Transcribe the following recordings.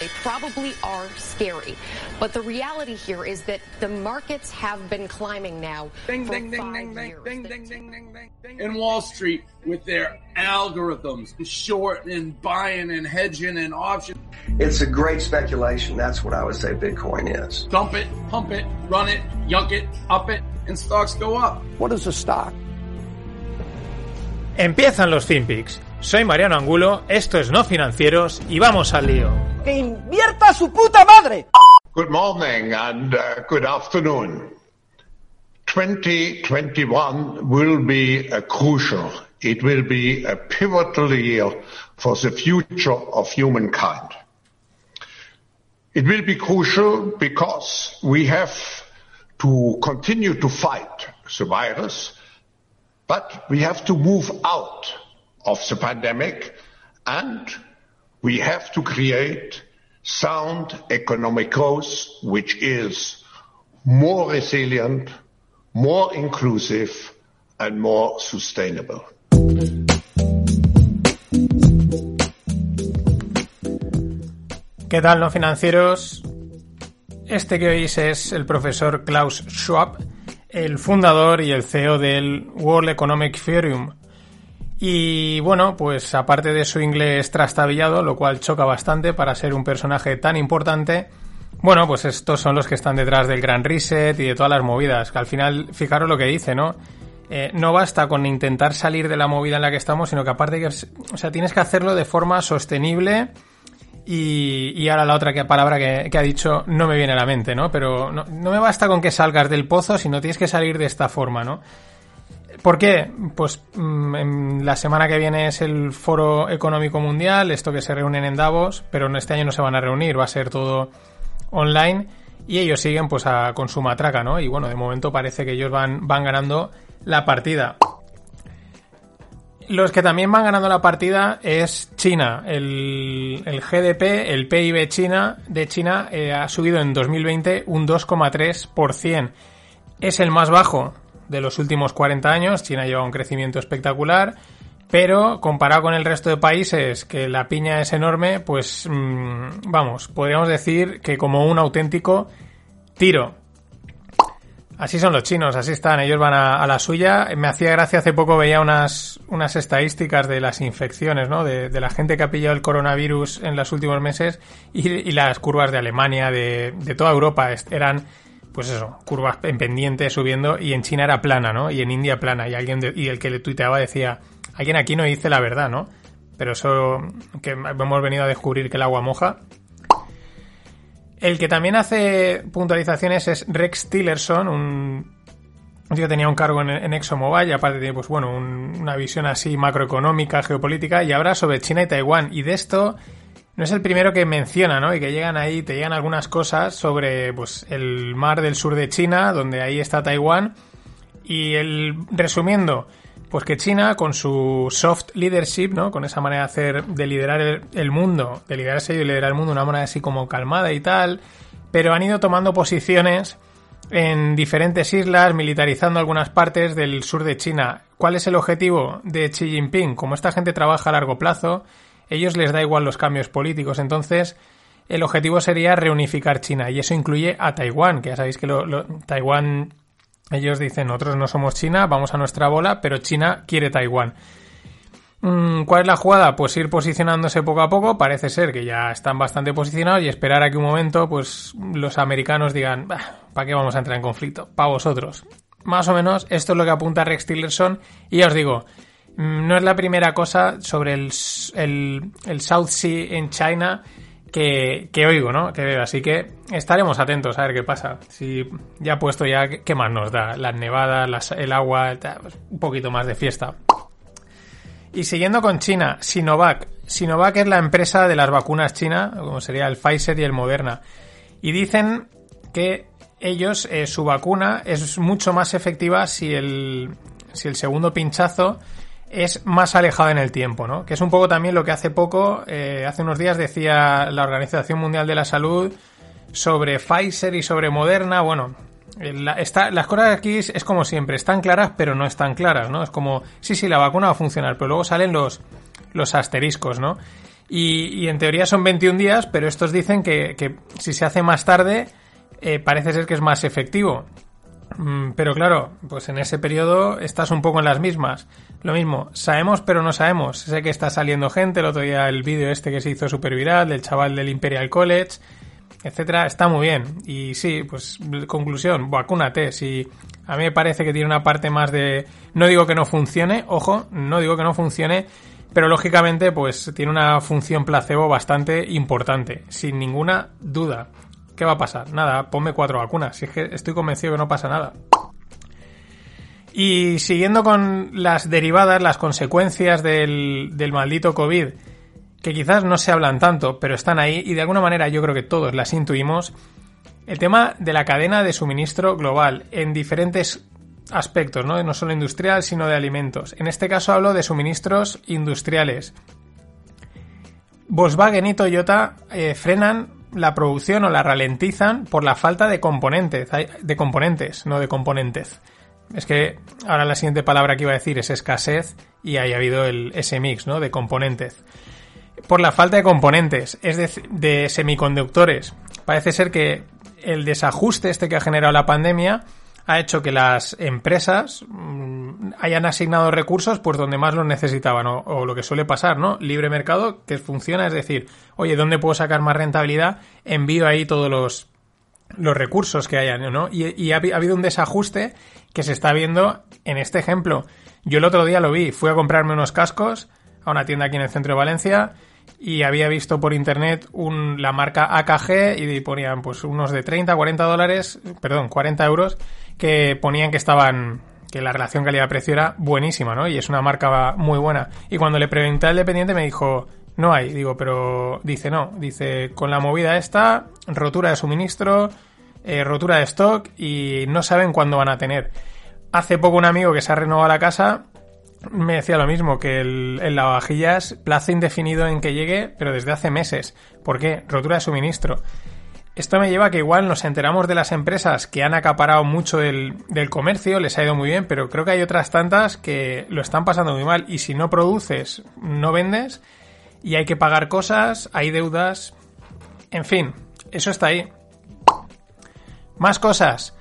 They probably are scary. But the reality here is that the markets have been climbing now Ding, for ding, ding, five ding, ding, years. ding, ding, ding, ding, ding, ding. In Wall Street with their algorithms, and short and buying and hedging and options. It's a great speculation. That's what I would say Bitcoin is. Dump it, pump it, run it, yunk it, up it, and stocks go up. What is a stock? Empiezan los FinPix. Soy Mariano Angulo, esto es No Financieros y vamos al lío. ¡Que invierta su puta madre! Good morning and uh, good afternoon. 2021 will be a crucial, it will be a pivotal year for the future of humankind. It will be crucial because we have to continue to fight the virus, but we have to move out of the pandemic and we have to create sound economic growth which is more resilient, more inclusive and more sustainable. ¿Qué tal, no financieros? Este que oís es el profesor Klaus Schwab, el fundador y el CEO del World Economic Forum. Y bueno, pues aparte de su inglés trastabillado, lo cual choca bastante para ser un personaje tan importante, bueno, pues estos son los que están detrás del Gran Reset y de todas las movidas, que al final, fijaros lo que dice, ¿no? Eh, no basta con intentar salir de la movida en la que estamos, sino que aparte que, o sea, tienes que hacerlo de forma sostenible y, ahora la otra que, palabra que, que ha dicho no me viene a la mente, ¿no? Pero no, no me basta con que salgas del pozo, sino tienes que salir de esta forma, ¿no? ¿Por qué? Pues mm, en la semana que viene es el Foro Económico Mundial, esto que se reúnen en Davos, pero en este año no se van a reunir, va a ser todo online y ellos siguen pues a, con su matraca, ¿no? Y bueno, de momento parece que ellos van, van ganando la partida. Los que también van ganando la partida es China. El, el GDP, el PIB China, de China eh, ha subido en 2020 un 2,3%. Es el más bajo de los últimos 40 años. China lleva un crecimiento espectacular. Pero comparado con el resto de países, que la piña es enorme, pues mmm, vamos, podríamos decir que como un auténtico tiro. Así son los chinos, así están, ellos van a, la suya. Me hacía gracia, hace poco veía unas, unas estadísticas de las infecciones, ¿no? De, de, la gente que ha pillado el coronavirus en los últimos meses y, y las curvas de Alemania, de, de toda Europa, eran pues eso, curvas en pendiente subiendo y en China era plana, ¿no? Y en India plana y alguien de, y el que le tuiteaba decía, alguien aquí no dice la verdad, ¿no? Pero eso que hemos venido a descubrir que el agua moja. El que también hace puntualizaciones es Rex Tillerson, un, que tenía un cargo en, en ExxonMobil y aparte tiene, pues bueno, un, una visión así macroeconómica, geopolítica y habla sobre China y Taiwán. Y de esto no es el primero que menciona, ¿no? Y que llegan ahí, te llegan algunas cosas sobre pues el mar del sur de China, donde ahí está Taiwán. Y el resumiendo, pues que China, con su soft leadership, ¿no? Con esa manera de hacer, de liderar el, mundo, de liderarse y liderar el mundo una manera así como calmada y tal, pero han ido tomando posiciones en diferentes islas, militarizando algunas partes del sur de China. ¿Cuál es el objetivo de Xi Jinping? Como esta gente trabaja a largo plazo, ellos les da igual los cambios políticos, entonces el objetivo sería reunificar China y eso incluye a Taiwán, que ya sabéis que Taiwán, ellos dicen, nosotros no somos China, vamos a nuestra bola, pero China quiere Taiwán. ¿Cuál es la jugada? Pues ir posicionándose poco a poco, parece ser que ya están bastante posicionados y esperar a que un momento pues los americanos digan, ¿para qué vamos a entrar en conflicto? Para vosotros. Más o menos esto es lo que apunta Rex Tillerson y ya os digo, no es la primera cosa sobre el, el, South Sea en China que, que, oigo, ¿no? Que veo. Así que estaremos atentos a ver qué pasa. Si ya puesto ya, ¿qué más nos da? Las nevadas, el agua, pues un poquito más de fiesta. Y siguiendo con China, Sinovac. Sinovac es la empresa de las vacunas china, como sería el Pfizer y el Moderna. Y dicen que ellos, eh, su vacuna es mucho más efectiva si el, si el segundo pinchazo es más alejado en el tiempo, ¿no? Que es un poco también lo que hace poco, eh, hace unos días decía la Organización Mundial de la Salud sobre Pfizer y sobre Moderna. Bueno, está, las cosas aquí es, como siempre, están claras pero no están claras, ¿no? Es como, sí, sí, la vacuna va a funcionar, pero luego salen los, los asteriscos, ¿no? Y, en teoría son 21 días, pero estos dicen que, que si se hace más tarde, eh, parece ser que es más efectivo. Mm, pero claro, pues en ese periodo estás un poco en las mismas. Lo mismo, sabemos pero no sabemos. Sé que está saliendo gente, el otro día el vídeo este que se hizo super viral del chaval del Imperial College, etcétera, está muy bien. Y sí, pues conclusión, vacúnate. Si a mí me parece que tiene una parte más de... No digo que no funcione, ojo, no digo que no funcione, pero lógicamente pues tiene una función placebo bastante importante, sin ninguna duda. ¿Qué va a pasar? Nada, ponme cuatro vacunas. Si es que estoy convencido que no pasa nada. Y siguiendo con las derivadas, las consecuencias del, del maldito COVID, que quizás no se hablan tanto, pero están ahí y de alguna manera yo creo que todos las intuimos, el tema de la cadena de suministro global en diferentes aspectos, ¿no? No solo industrial, sino de alimentos. En este caso hablo de suministros industriales. Volkswagen y Toyota eh, frenan la producción o la ralentizan por la falta de componentes, de componentes, no de componentes. Es que ahora la siguiente palabra que iba a decir es escasez y ahí ha habido el, ese mix, ¿no? De componentes. Por la falta de componentes, es de, de semiconductores. Parece ser que el desajuste este que ha generado la pandemia ha hecho que las empresas mm, hayan asignado recursos pues donde más los necesitaban o, lo que suele pasar, ¿no? Libre mercado que funciona, es decir, oye, ¿dónde puedo sacar más rentabilidad? Envío ahí todos los, los recursos que hayan, ¿no? Y, ha, habido un desajuste que se está viendo en este ejemplo. Yo el otro día lo vi, fui a comprarme unos cascos a una tienda aquí en el centro de Valencia y había visto por internet un, la marca AKG y ponían pues unos de 30, 40 dólares, perdón, 40 euros que ponían que estaban que la relación calidad-precio era buenísima, ¿no? Y es una marca muy buena. Y cuando le pregunté al dependiente me dijo, no hay. Digo, pero dice no. Dice, con la movida esta, rotura de suministro, eh, rotura de stock y no saben cuándo van a tener. Hace poco un amigo que se ha renovado la casa me decía lo mismo, que el, el lavavajillas plazo indefinido en que llegue, pero desde hace meses. ¿Por qué? Rotura de suministro. Esto me lleva a que igual nos enteramos de las empresas que han acaparado mucho del, comercio, les ha ido muy bien, pero creo que hay otras tantas que lo están pasando muy mal y si no produces, no vendes y hay que pagar cosas, hay deudas, en fin, eso está ahí. Más cosas.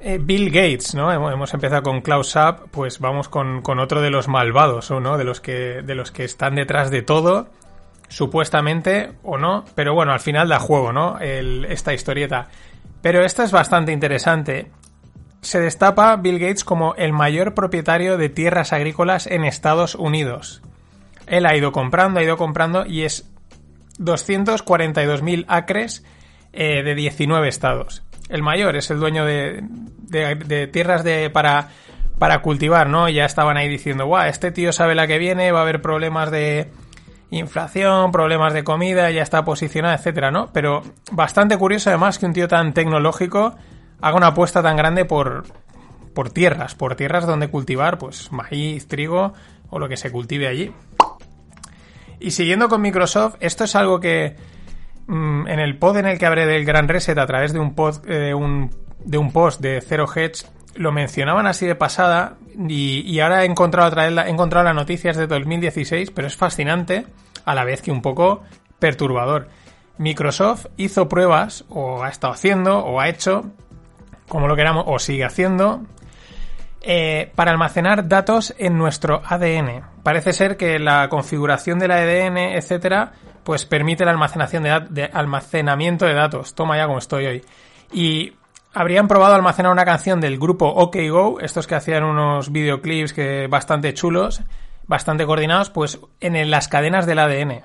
Eh, Bill Gates, ¿no? Hemos empezado con Klaus Schwab, pues vamos con, con otro de los malvados, ¿no? De los que, de los que están detrás de todo supuestamente o no, pero bueno, al final da juego, ¿no? esta historieta. Pero esta es bastante interesante. Se destapa Bill Gates como el mayor propietario de tierras agrícolas en Estados Unidos. Él ha ido comprando, ha ido comprando y es 242.000 acres eh, de 19 estados. El mayor es el dueño de, de, tierras de, para, para cultivar, ¿no? Ya estaban ahí diciendo, guau, este tío sabe la que viene, va a haber problemas de, inflación, problemas de comida, ya está posicionada, etcétera, ¿no? Pero bastante curioso además que un tío tan tecnológico haga una apuesta tan grande por, por tierras, por tierras donde cultivar, pues maíz, trigo o lo que se cultive allí. Y siguiendo con Microsoft, esto es algo que mm, en el pod en el que hablé del Gran Reset a través de un, pod, eh, un, de un post de Zero Hedge lo mencionaban así de pasada y, ahora he encontrado otra vez he encontrado las noticias de 2016, pero es fascinante a la vez que un poco perturbador. Microsoft hizo pruebas, o ha estado haciendo, o ha hecho, como lo queramos, o sigue haciendo, eh, para almacenar datos en nuestro ADN. Parece ser que la configuración del ADN, etcétera, pues permite la almacenación de, de, almacenamiento de datos. Toma ya como estoy hoy. Y habrían probado almacenar una canción del grupo OK Go, estos que hacían unos videoclips que bastante chulos, bastante coordinados, pues en las cadenas del ADN.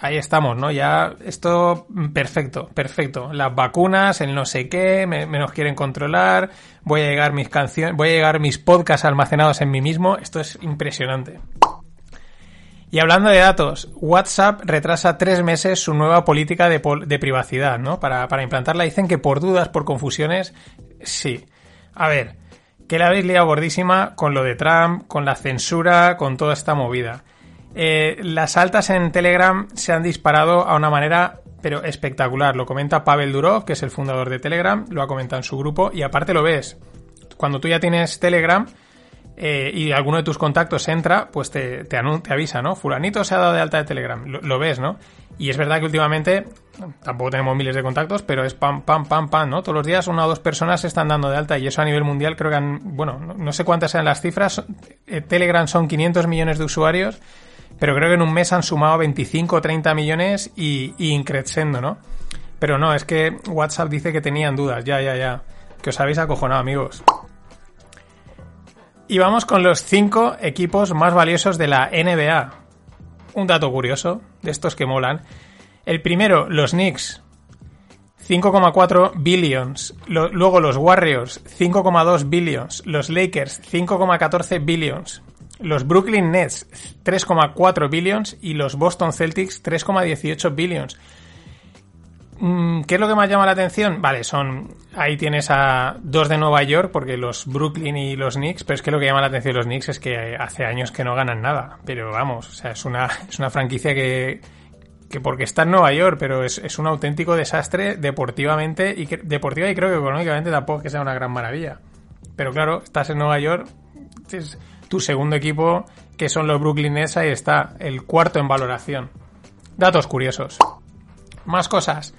ahí estamos, ¿no? Ya esto perfecto, perfecto. Las vacunas, el no sé qué, me, quieren controlar, voy a llegar mis canciones, voy a llegar mis podcasts almacenados en mí mismo. Esto es impresionante. Y hablando de datos, WhatsApp retrasa tres meses su nueva política de, privacidad, ¿no? Para, para implantarla dicen que por dudas, por confusiones, sí. A ver, que la habéis liado gordísima con lo de Trump, con la censura, con toda esta movida. Eh, las altas en Telegram se han disparado a una manera pero espectacular. Lo comenta Pavel Durov, que es el fundador de Telegram, lo ha comentado en su grupo y aparte lo ves. Cuando tú ya tienes Telegram eh, y alguno de tus contactos entra, pues te, te, avisa, ¿no? Fulanito se ha dado de alta de Telegram, lo, ves, ¿no? Y es verdad que últimamente, tampoco tenemos miles de contactos, pero es pam, pam, pam, pam, ¿no? Todos los días una o dos personas se están dando de alta y eso a nivel mundial creo que han, bueno, no, sé cuántas sean las cifras, eh, Telegram son 500 millones de usuarios pero creo que en un mes han sumado 25 o 30 millones y, y increciendo, ¿no? Pero no, es que WhatsApp dice que tenían dudas, ya, ya, ya. Que os habéis acojonado, amigos. Y vamos con los 5 equipos más valiosos de la NBA. Un dato curioso, de estos que molan. El primero, los Knicks. 5,4 billions. luego los Warriors, 5,2 billions. Los Lakers, 5,14 billions los Brooklyn Nets 3,4 billions y los Boston Celtics 3,18 billions. Mm, ¿Qué es lo que más llama la atención? Vale, son. Ahí tienes a dos de Nueva York, porque los Brooklyn y los Knicks, pero es que lo que llama la atención de los Knicks es que hace años que no ganan nada. Pero vamos, o sea, es una, es una franquicia que, que porque está en Nueva York, pero es, es un auténtico desastre deportivamente y deportiva y creo que económicamente tampoco que sea una gran maravilla. Pero claro, estás en Nueva York, tu segundo equipo, que son los Brooklyn Nets, ahí está, el cuarto en valoración. Datos curiosos. Más cosas.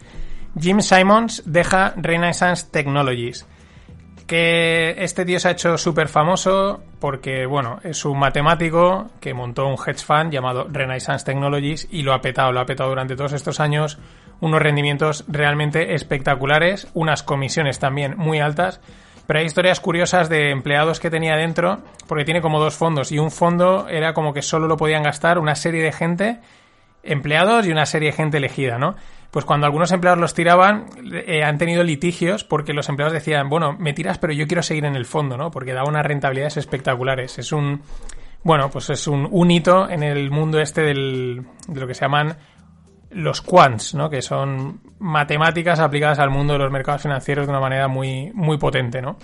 Jim Simons deja Renaissance Technologies. Que este tío se ha hecho súper famoso porque, bueno, es un matemático que montó un hedge fund llamado Renaissance Technologies y lo ha petado, lo ha petado durante todos estos años. Unos rendimientos realmente espectaculares, unas comisiones también muy altas pero hay historias curiosas de empleados que tenía dentro, porque tiene como dos fondos, y un fondo era como que solo lo podían gastar una serie de gente, empleados y una serie de gente elegida, ¿no? Pues cuando algunos empleados los tiraban, eh, han tenido litigios porque los empleados decían, bueno, me tiras, pero yo quiero seguir en el fondo, ¿no? Porque da unas rentabilidades espectaculares. Es un, bueno, pues es un, un hito en el mundo este del, de lo que se llaman los quants, ¿no? que son matemáticas aplicadas al mundo de los mercados financieros de una manera muy, muy potente. ¿no?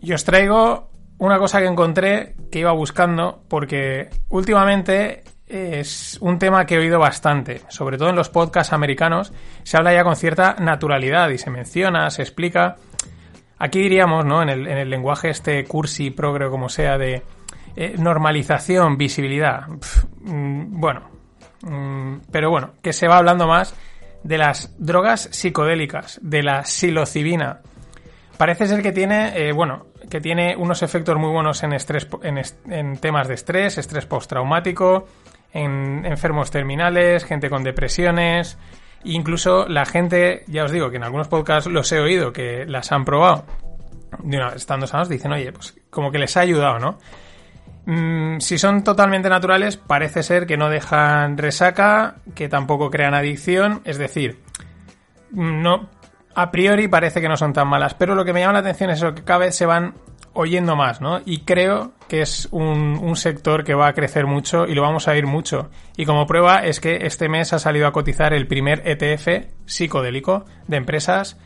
Y os traigo una cosa que encontré que iba buscando porque últimamente es un tema que he oído bastante, sobre todo en los podcasts americanos, se habla ya con cierta naturalidad y se menciona, se explica. Aquí diríamos, ¿no? En el, en el lenguaje este cursi, progre, como sea, de eh, normalización, visibilidad. Mm, bueno, Mm, pero bueno, que se va hablando más de las drogas psicodélicas, de la psilocibina. Parece ser que tiene, eh, bueno, que tiene unos efectos muy buenos en, estrés, en, temas de estrés, estrés postraumático, en enfermos terminales, gente con depresiones, incluso la gente, ya os digo que en algunos podcasts los he oído que las han probado, estando sanos, dicen, oye, pues como que les ha ayudado, ¿no? Mm, si son totalmente naturales, parece ser que no dejan resaca, que tampoco crean adicción, es decir, no, a priori parece que no son tan malas, pero lo que me llama la atención es que cada vez se van oyendo más, ¿no? Y creo que es un, un, sector que va a crecer mucho y lo vamos a ir mucho. Y como prueba es que este mes ha salido a cotizar el primer ETF psicodélico de empresas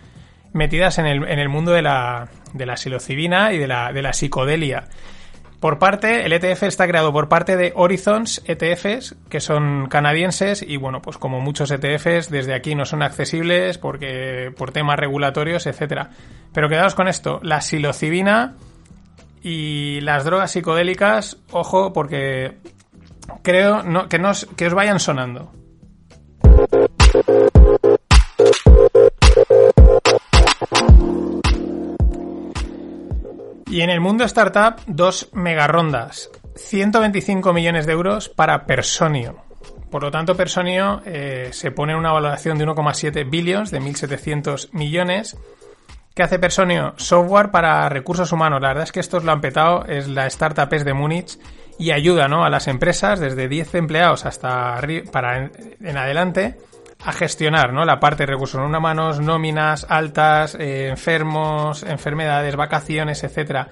metidas en el, en el mundo de la, de la psilocibina y de la, de la psicodelia. Por parte, el ETF está creado por parte de Horizons ETFs, que son canadienses, y bueno, pues como muchos ETFs, desde aquí no son accesibles porque por temas regulatorios, etcétera. Pero quedaos con esto, la psilocibina y las drogas psicodélicas, ojo, porque creo que, nos, que os vayan sonando. Y en el mundo startup, dos mega rondas. 125 millones de euros para Personio. Por lo tanto, Personio eh, se pone una valoración de 1,7 billions, de 1.700 millones. ¿Qué hace Personio? Software para recursos humanos. La verdad es que estos lo han petado, es la startup es de Múnich y ayuda ¿no? a las empresas desde 10 empleados hasta para en, adelante a gestionar ¿no? la parte de recursos humanos, nóminas, altas, eh, enfermos, enfermedades, vacaciones, etcétera.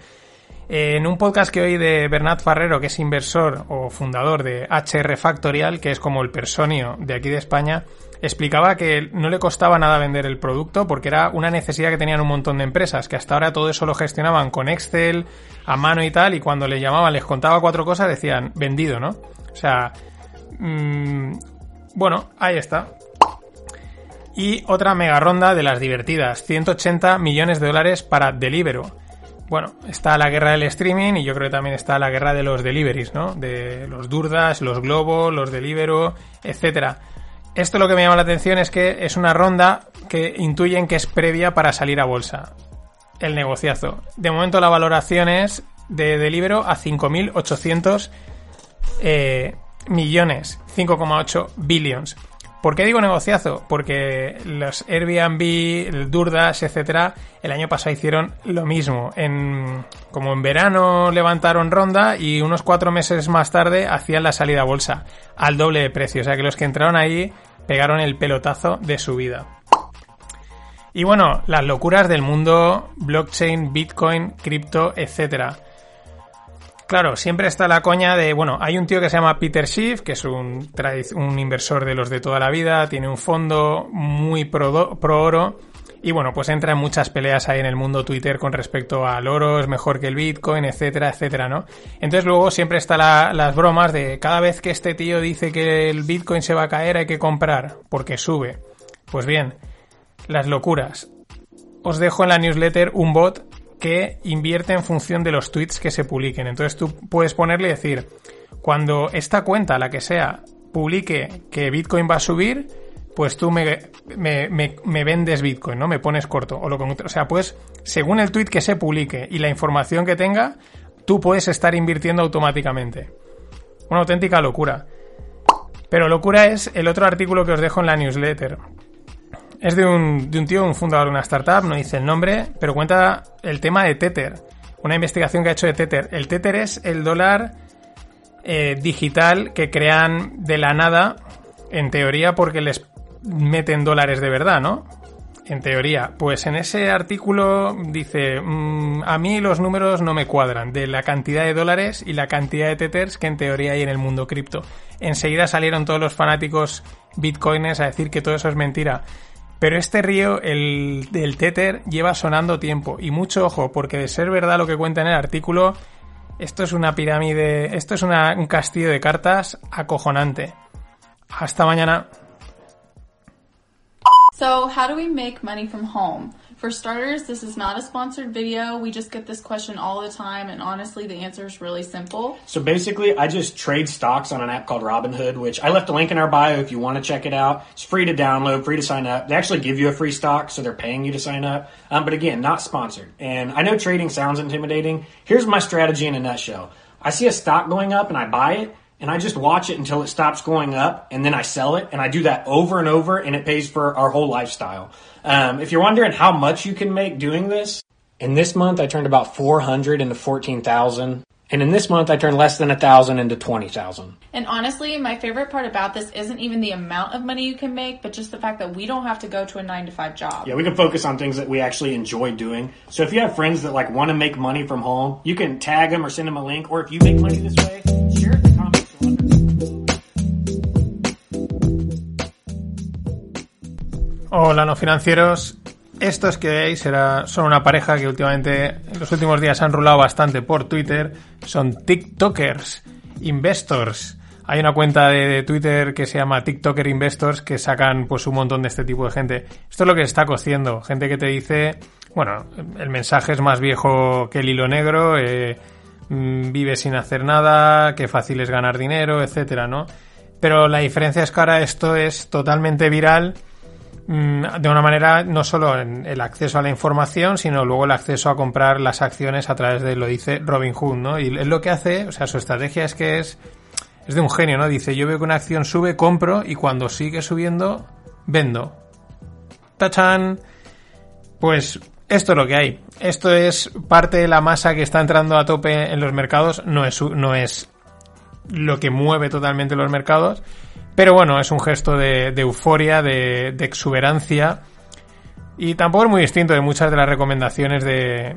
En un podcast que oí de Bernat Farrero, que es inversor o fundador de HR Factorial, que es como el personio de aquí de España, explicaba que no le costaba nada vender el producto porque era una necesidad que tenían un montón de empresas, que hasta ahora todo eso lo gestionaban con Excel, a mano y tal, y cuando le llamaban, les contaba cuatro cosas, decían vendido, ¿no? O sea, mmm, bueno, ahí está. Y otra mega ronda de las divertidas, 180 millones de dólares para Deliveroo. Bueno, está la guerra del streaming y yo creo que también está la guerra de los deliveries, ¿no? De los Durdas, los Globo, los Deliveroo, etcétera. Esto lo que me llama la atención es que es una ronda que intuyen que es previa para salir a bolsa. El negociazo. De momento la valoración es de Deliveroo a 5.800 eh, millones, 5,8 billions. ¿Por qué digo negociazo? Porque los Airbnb, el Durdas, etcétera, el año pasado hicieron lo mismo. En, como en verano levantaron ronda y unos cuatro meses más tarde hacían la salida a bolsa al doble de precio. O sea que los que entraron ahí pegaron el pelotazo de su vida. Y bueno, las locuras del mundo blockchain, bitcoin, cripto, etcétera. Claro, siempre está la coña de, bueno, hay un tío que se llama Peter Schiff, que es un, un inversor de los de toda la vida, tiene un fondo muy pro, oro, y bueno, pues entra en muchas peleas ahí en el mundo Twitter con respecto al oro, es mejor que el Bitcoin, etcétera, etcétera, ¿no? Entonces luego siempre está las bromas de cada vez que este tío dice que el Bitcoin se va a caer hay que comprar, porque sube. Pues bien, las locuras. Os dejo en la newsletter un bot que invierte en función de los tweets que se publiquen. Entonces tú puedes ponerle y decir, cuando esta cuenta, la que sea, publique que Bitcoin va a subir, pues tú me, me, vendes Bitcoin, ¿no? Me pones corto. O, lo, o sea, pues según el tweet que se publique y la información que tenga, tú puedes estar invirtiendo automáticamente. Una auténtica locura. Pero locura es el otro artículo que os dejo en la newsletter. Es de un, de un tío, un fundador de una startup, no dice el nombre, pero cuenta el tema de Tether. Una investigación que ha hecho de Tether. El Tether es el dólar eh, digital que crean de la nada, en teoría, porque les meten dólares de verdad, ¿no? En teoría. Pues en ese artículo dice, mm, a mí los números no me cuadran de la cantidad de dólares y la cantidad de tethers que en teoría hay en el mundo cripto. Enseguida salieron todos los fanáticos bitcoiners a decir que todo eso es mentira. Pero este río, el del Tether, lleva sonando tiempo. Y mucho ojo, porque de ser verdad lo que cuenta en el artículo, esto es una pirámide, esto es un castillo de cartas acojonante. Hasta mañana. So, how do we make money from home? For starters, this is not a sponsored video. We just get this question all the time, and honestly, the answer is really simple. So basically, I just trade stocks on an app called Robinhood, which I left a link in our bio if you want to check it out. It's free to download, free to sign up. They actually give you a free stock, so they're paying you to sign up. Um, but again, not sponsored. And I know trading sounds intimidating. Here's my strategy in a nutshell. I see a stock going up and I buy it and I just watch it until it stops going up and then I sell it and I do that over and over and it pays for our whole lifestyle. Um, if you're wondering how much you can make doing this, in this month I turned about 400 into 14,000. And in this month, I turned less than a thousand into twenty thousand. And honestly, my favorite part about this isn't even the amount of money you can make, but just the fact that we don't have to go to a nine to five job. Yeah, we can focus on things that we actually enjoy doing. So if you have friends that like want to make money from home, you can tag them or send them a link. Or if you make money this way, share it in the comments. Hola, no financieros. Estos que veis son una pareja que últimamente, en los últimos días, han rulado bastante por Twitter. Son TikTokers, Investors. Hay una cuenta de, Twitter que se llama TikToker Investors que sacan pues un montón de este tipo de gente. Esto es lo que está cociendo. Gente que te dice, bueno, el mensaje es más viejo que el hilo negro, eh, mm, vive sin hacer nada, qué fácil es ganar dinero, etcétera, ¿no? Pero la diferencia es que ahora esto es totalmente viral de una manera no solo en el acceso a la información, sino luego el acceso a comprar las acciones a través de lo dice Robin Hood, ¿no? Y es lo que hace, o sea, su estrategia es que es, es de un genio, ¿no? Dice, yo veo que una acción sube, compro y cuando sigue subiendo, vendo. ¡Tachan! Pues esto es lo que hay. Esto es parte de la masa que está entrando a tope en los mercados. No es, no es lo que mueve totalmente los mercados. Pero bueno, es un gesto de, euforia, de, exuberancia. Y tampoco es muy distinto de muchas de las recomendaciones de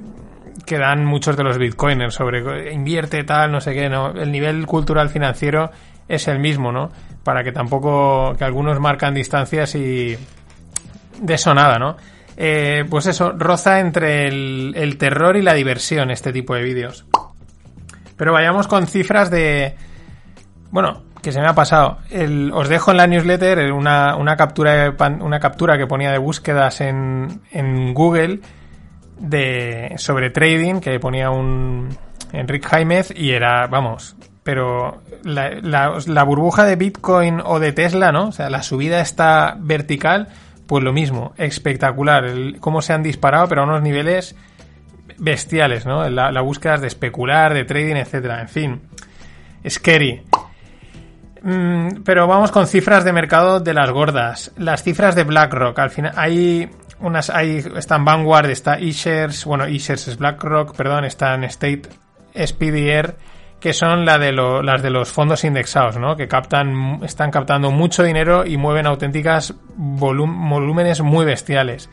que dan muchos de los bitcoiners sobre invierte tal, no sé qué, no. El nivel cultural financiero es el mismo, ¿no? Para que tampoco, que algunos marcan distancias y de eso nada, ¿no? Eh, pues eso, roza entre el terror y la diversión este tipo de vídeos. Pero vayamos con cifras de... Bueno, que se me ha pasado. os dejo en la newsletter una, una, captura, una captura que ponía de búsquedas en, en Google de, sobre trading, que ponía un Enrique Jaimez y era, vamos, pero la, la, burbuja de Bitcoin o de Tesla, ¿no? O sea, la subida está vertical, pues lo mismo, espectacular, cómo se han disparado, pero a unos niveles bestiales, ¿no? La, la búsqueda de especular, de trading, etcétera, en fin, scary. Mm, pero vamos con cifras de mercado de las gordas. Las cifras de BlackRock. Al final hay unas, hay, están Vanguard, está eShares, bueno, eShares es BlackRock, perdón, están State SPDR, que son las de los fondos indexados, ¿no? Que captan, están captando mucho dinero y mueven auténticas volúmenes muy bestiales.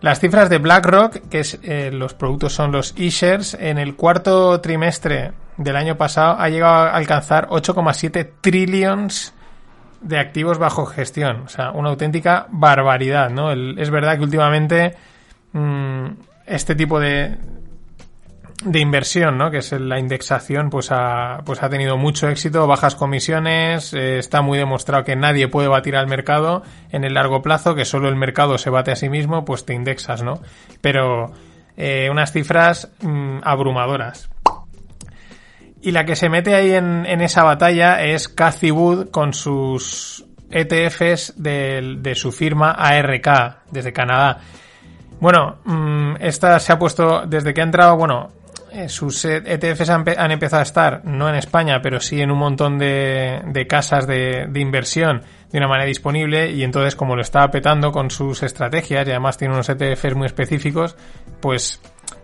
Las cifras de BlackRock, que es, eh, los productos son los eShares, en el cuarto trimestre del año pasado ha llegado a alcanzar 8,7 trillions de activos bajo gestión. O sea, una auténtica barbaridad, ¿no? es verdad que últimamente mm, este tipo de, de inversión, ¿no? Que es la indexación, pues ha, pues ha tenido mucho éxito, bajas comisiones, eh, está muy demostrado que nadie puede batir al mercado en el largo plazo, que solo el mercado se bate a sí mismo, pues te indexas, ¿no? Pero eh, unas cifras mm, abrumadoras. Y la que se mete ahí en, esa batalla es Cathy Wood con sus ETFs de, su firma ARK desde Canadá. Bueno, mm, esta se ha puesto desde que ha entrado, bueno, sus ETFs han, empezado a estar, no en España, pero sí en un montón de, de casas de, de, inversión de una manera disponible y entonces como lo estaba petando con sus estrategias y además tiene unos ETFs muy específicos, pues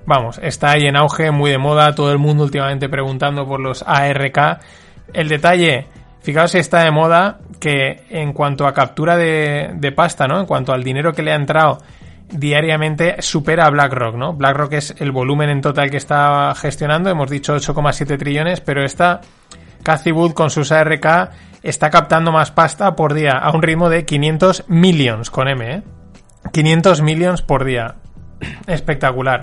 vamos, está ahí en auge, muy de moda, todo el mundo últimamente preguntando por los ARK. El detalle, fijaos si está de moda, que en cuanto a captura de, pasta, ¿no? En cuanto al dinero que le ha entrado diariamente supera a BlackRock, ¿no? BlackRock es el volumen en total que está gestionando, hemos dicho 8,7 trillones, pero esta Cathy con sus ARK está captando más pasta por día a un ritmo de 500 millions con M, ¿eh? 500 millions por día. Espectacular.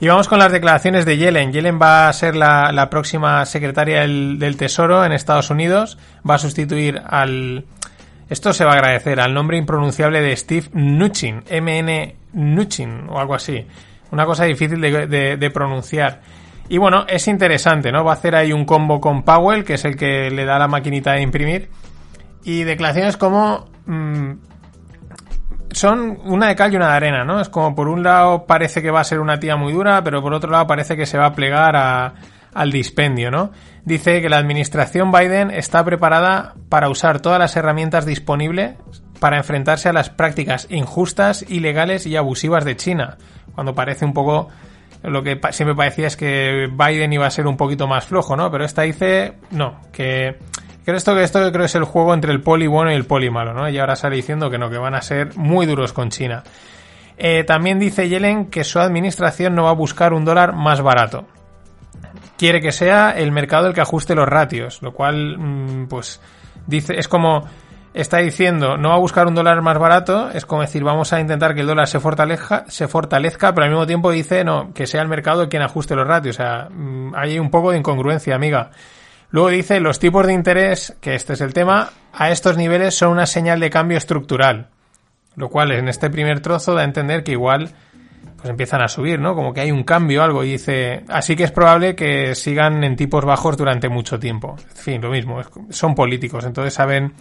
Y vamos con las declaraciones de Yellen. Yellen va a ser la, próxima secretaria del, Tesoro en Estados Unidos. Va a sustituir al... Esto se va a agradecer al nombre impronunciable de Steve Mnuchin. M-N Mnuchin o algo así. Una cosa difícil de, pronunciar. Y bueno, es interesante, ¿no? Va a hacer ahí un combo con Powell, que es el que le da la maquinita de imprimir. Y declaraciones como... Mm, son una de cal y una de arena, ¿no? Es como por un lado parece que va a ser una tía muy dura, pero por otro lado parece que se va a plegar al dispendio, ¿no? Dice que la administración Biden está preparada para usar todas las herramientas disponibles para enfrentarse a las prácticas injustas, ilegales y abusivas de China, cuando parece un poco lo que siempre parecía es que Biden iba a ser un poquito más flojo, ¿no? Pero esta dice no, que Creo esto que esto creo es el juego entre el poli bueno y el poli malo, ¿no? Y ahora sale diciendo que no, que van a ser muy duros con China. Eh, también dice Yellen que su administración no va a buscar un dólar más barato. Quiere que sea el mercado el que ajuste los ratios, lo cual, mm, pues, dice, es como, está diciendo, no va a buscar un dólar más barato, es como decir, vamos a intentar que el dólar se fortalezca, se fortalezca, pero al mismo tiempo dice, no, que sea el mercado quien ajuste los ratios. O sea, mm, hay un poco de incongruencia, amiga. Luego dice, los tipos de interés, que este es el tema, a estos niveles son una señal de cambio estructural. Lo cual en este primer trozo da a entender que igual pues empiezan a subir, ¿no? Como que hay un cambio, algo, y dice, así que es probable que sigan en tipos bajos durante mucho tiempo. En fin, lo mismo, son políticos, entonces saben,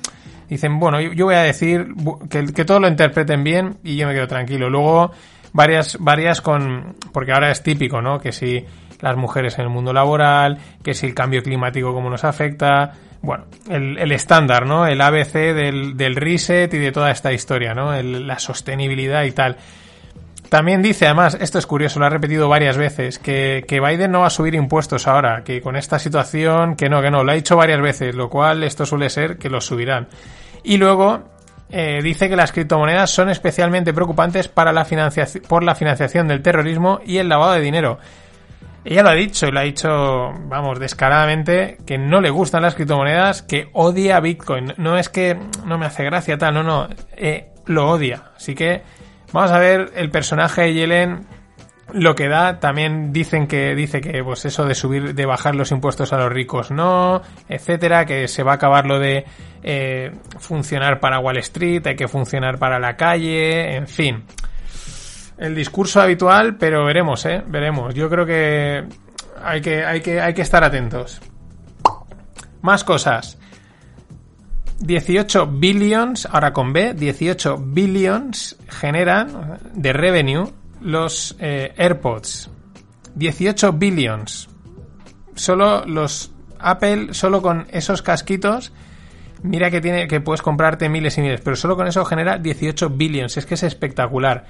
dicen, bueno, yo, voy a decir que, que todo lo interpreten bien y yo me quedo tranquilo. Luego, varias, varias con, porque ahora es típico, ¿no? Que si las mujeres en el mundo laboral, que si el cambio climático cómo nos afecta, bueno, el, estándar, ¿no? El ABC del, del, reset y de toda esta historia, ¿no? la sostenibilidad y tal. También dice, además, esto es curioso, lo ha repetido varias veces, que, que, Biden no va a subir impuestos ahora, que con esta situación, que no, que no, lo ha dicho varias veces, lo cual esto suele ser que los subirán. Y luego eh, dice que las criptomonedas son especialmente preocupantes para la por la financiación del terrorismo y el lavado de dinero. Ella lo ha dicho, y lo ha dicho, vamos, descaradamente, que no le gustan las criptomonedas, que odia Bitcoin. No es que no me hace gracia, tal, no, no, eh, lo odia. Así que vamos a ver el personaje de Yellen lo que da. También dicen que dice que pues eso de subir, de bajar los impuestos a los ricos no, etcétera, que se va a acabar lo de eh, funcionar para Wall Street, hay que funcionar para la calle, en fin el discurso habitual, pero veremos, ¿eh? Veremos. Yo creo que hay que, hay que, hay que estar atentos. Más cosas. 18 billions, ahora con B, 18 billions generan de revenue los eh, AirPods. 18 billions. Solo los Apple, solo con esos casquitos, mira que tiene que puedes comprarte miles y miles, pero solo con eso genera 18 billions. Es que es espectacular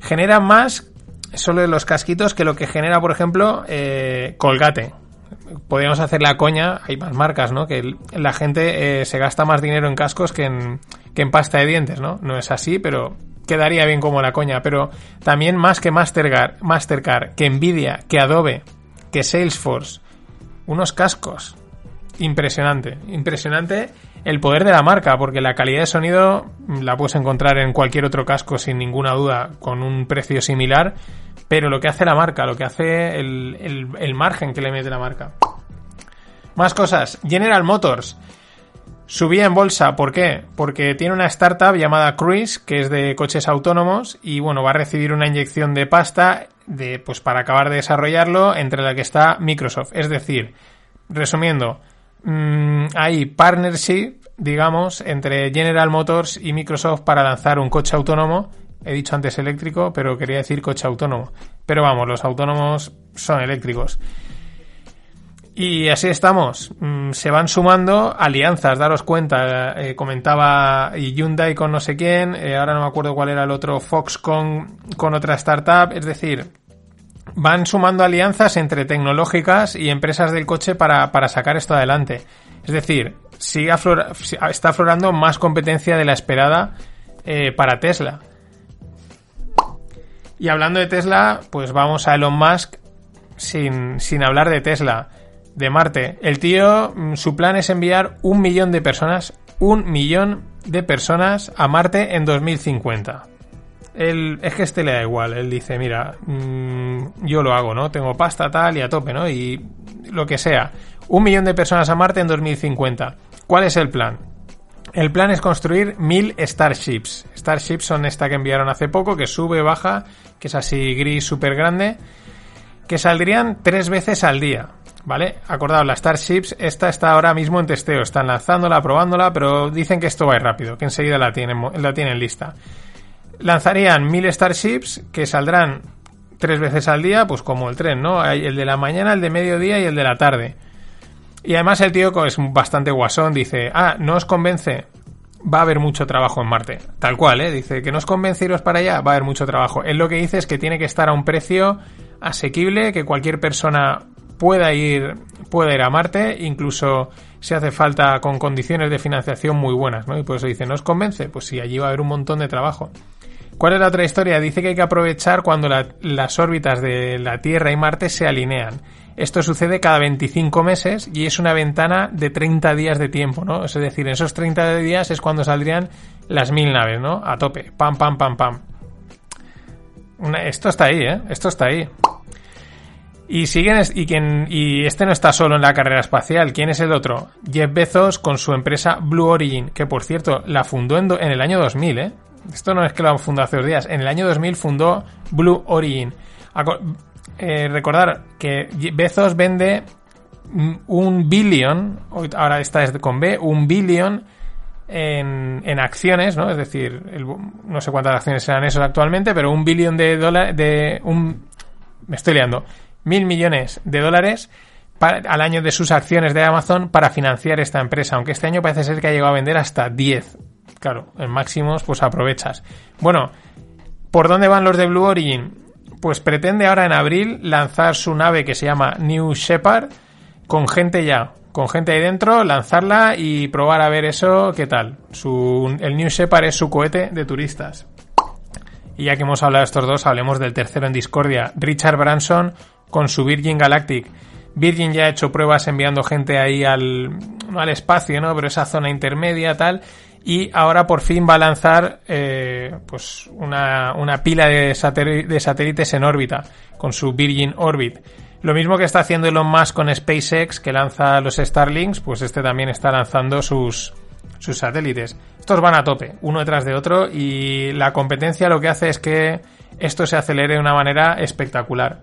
genera más solo los casquitos que lo que genera, por ejemplo, eh, Colgate. Podríamos hacer la coña, hay más marcas, ¿no? Que la gente eh, se gasta más dinero en cascos que en, que en pasta de dientes, ¿no? No es así, pero quedaría bien como la coña. Pero también más que Mastercard, Mastercard que Nvidia, que Adobe, que Salesforce. Unos cascos. Impresionante, impresionante el poder de la marca, porque la calidad de sonido la puedes encontrar en cualquier otro casco sin ninguna duda con un precio similar, pero lo que hace la marca, lo que hace el, margen que le mete la marca. Más cosas. General Motors. Subía en bolsa, ¿por qué? Porque tiene una startup llamada Cruise, que es de coches autónomos, y bueno, va a recibir una inyección de pasta de, pues para acabar de desarrollarlo, entre la que está Microsoft. Es decir, resumiendo, mmm, hay partnership, digamos, entre General Motors y Microsoft para lanzar un coche autónomo. He dicho antes eléctrico, pero quería decir coche autónomo. Pero vamos, los autónomos son eléctricos. Y así estamos. Mm, se van sumando alianzas, daros cuenta. Eh, comentaba Hyundai con no sé quién, eh, ahora no me acuerdo cuál era el otro, Foxconn con otra startup. Es decir, van sumando alianzas entre tecnológicas y empresas del coche para, sacar esto adelante. Es decir, sigue está aflorando más competencia de la esperada eh, para Tesla. Y hablando de Tesla, pues vamos a Elon Musk sin, sin hablar de Tesla, de Marte. El tío, mm, su plan es enviar un millón de personas, un millón de personas a Marte en 2050 es que este le da igual. Él dice, mira, mm, yo lo hago, ¿no? Tengo pasta tal y a tope, ¿no? Y lo que sea. Un millón de personas a Marte en 2050. ¿Cuál es el plan? El plan es construir mil Starships. Starships son esta que enviaron hace poco, que sube, baja, que es así gris súper grande, que saldrían tres veces al día. ¿Vale? Acordaos, la Starships, esta está ahora mismo en testeo, están lanzándola, probándola, pero dicen que esto va rápido, que enseguida la tienen, la tienen lista lanzarían mil Starships que saldrán tres veces al día, pues como el tren, ¿no? Hay el de la mañana, el de mediodía y el de la tarde. Y además el tío es bastante guasón, dice, ah, no os convence, va a haber mucho trabajo en Marte. Tal cual, ¿eh? Dice, que no os convence iros para allá, va a haber mucho trabajo. Él lo que dice es que tiene que estar a un precio asequible, que cualquier persona pueda ir, pueda ir a Marte, incluso si hace falta con condiciones de financiación muy buenas, ¿no? Y por eso dice, ¿no os convence? Pues sí, allí va a haber un montón de trabajo. ¿Cuál es la otra historia? Dice que hay que aprovechar cuando las órbitas de la Tierra y Marte se alinean. Esto sucede cada 25 meses y es una ventana de 30 días de tiempo, ¿no? Es decir, en esos 30 días es cuando saldrían las mil naves, ¿no? A tope. Pam, pam, pam, pam. esto está ahí, ¿eh? Esto está ahí. Y siguen y quien y este no está solo en la carrera espacial. ¿Quién es el otro? Jeff Bezos con su empresa Blue Origin, que por cierto la fundó en, el año 2000, ¿eh? Esto no es que lo fundó hace dos días. En el año 2000 fundó Blue Origin. Eh, recordar que Bezos vende un billón, ahora esta es con B, un billón en, en acciones, ¿no? Es decir, no sé cuántas acciones serán esos actualmente, pero un billón de dólares, de un, me estoy liando, mil millones de dólares al año de sus acciones de Amazon para financiar esta empresa, aunque este año parece ser que ha llegado a vender hasta 10 claro, en máximos pues aprovechas. Bueno, ¿Por dónde van los de Blue Origin? Pues pretende ahora en abril lanzar su nave que se llama New Shepard con gente ya, con gente ahí dentro, lanzarla y probar a ver eso, qué tal. Su, el New Shepard es su cohete de turistas. Y ya que hemos hablado de estos dos, hablemos del tercero en discordia, Richard Branson con su Virgin Galactic. Virgin ya ha hecho pruebas enviando gente ahí al, no al espacio, ¿no? Pero esa zona intermedia, tal. Y ahora por fin va a lanzar eh, pues una, una pila de, de satélites en órbita con su Virgin Orbit. Lo mismo que está haciendo Elon Musk con SpaceX, que lanza los Starlinks, pues este también está lanzando sus, sus satélites. Estos van a tope, uno detrás de otro, y la competencia lo que hace es que esto se acelere de una manera espectacular.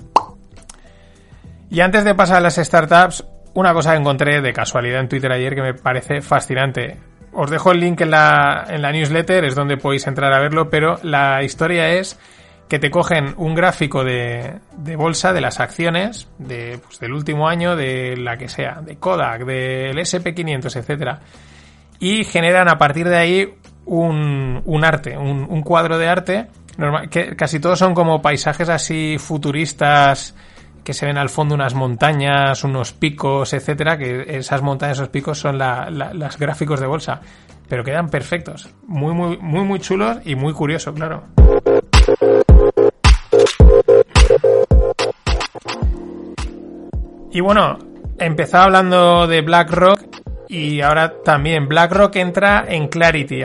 Y antes de pasar a las startups, una cosa que encontré de casualidad en Twitter ayer que me parece fascinante. Os dejo el link en la, en la newsletter, es donde podéis entrar a verlo, pero la historia es que te cogen un gráfico de, de bolsa de las acciones de, pues, del último año, de la que sea, de Kodak, del SP500, etcétera, y generan a partir de ahí un, un arte, un, un, cuadro de arte, normal, que casi todos son como paisajes así futuristas que se ven al fondo unas montañas, unos picos, etcétera, que esas montañas, esos picos son la, la, las gráficos de bolsa, pero quedan perfectos, muy, muy, muy, muy chulos y muy curioso, claro. Y bueno, empezaba hablando de BlackRock y ahora también. BlackRock entra en Clarity,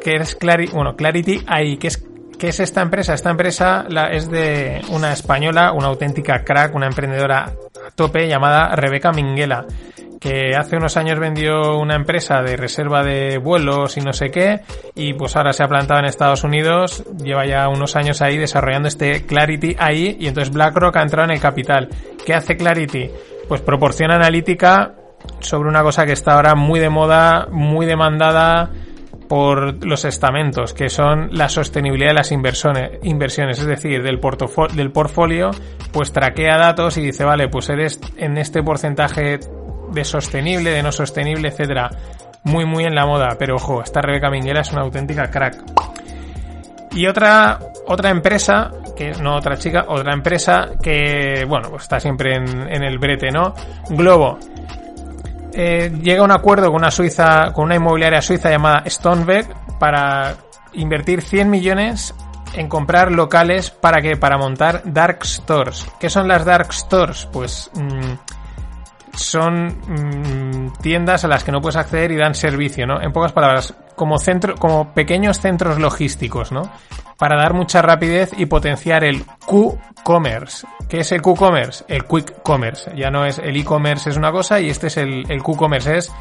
que es Clarity, bueno, Clarity ahí, que es ¿Qué es esta empresa? Esta empresa es de una española, una auténtica crack, una emprendedora a tope llamada Rebeca Minguela, que hace unos años vendió una empresa de reserva de vuelos y no sé qué, y pues ahora se ha plantado en Estados Unidos, lleva ya unos años ahí desarrollando este Clarity ahí, y entonces BlackRock ha entrado en el capital. ¿Qué hace Clarity? Pues proporciona analítica sobre una cosa que está ahora muy de moda, muy demandada, por los estamentos, que son la sostenibilidad de las inversiones, es decir, del, del portfolio, pues traquea datos y dice, vale, pues eres en este porcentaje de sostenible, de no sostenible, etcétera. Muy, muy en la moda, pero ojo, esta Rebeca Minguela es una auténtica crack. Y otra, otra empresa, que no otra chica, otra empresa que, bueno, pues está siempre en, en el brete, ¿no? Globo eh, llega a un acuerdo con una suiza, con una inmobiliaria suiza llamada Stonebeck para invertir 100 millones en comprar locales para que para montar dark stores. ¿Qué son las dark stores? Pues mmm, son mmm, tiendas a las que no puedes acceder y dan servicio, ¿no? En pocas palabras, como centro, como pequeños centros logísticos, ¿no? Para dar mucha rapidez y potenciar el Q-commerce. ¿Qué es el Q-commerce? El quick commerce. Ya no es el e-commerce es una cosa y este es el, el Q-commerce. Es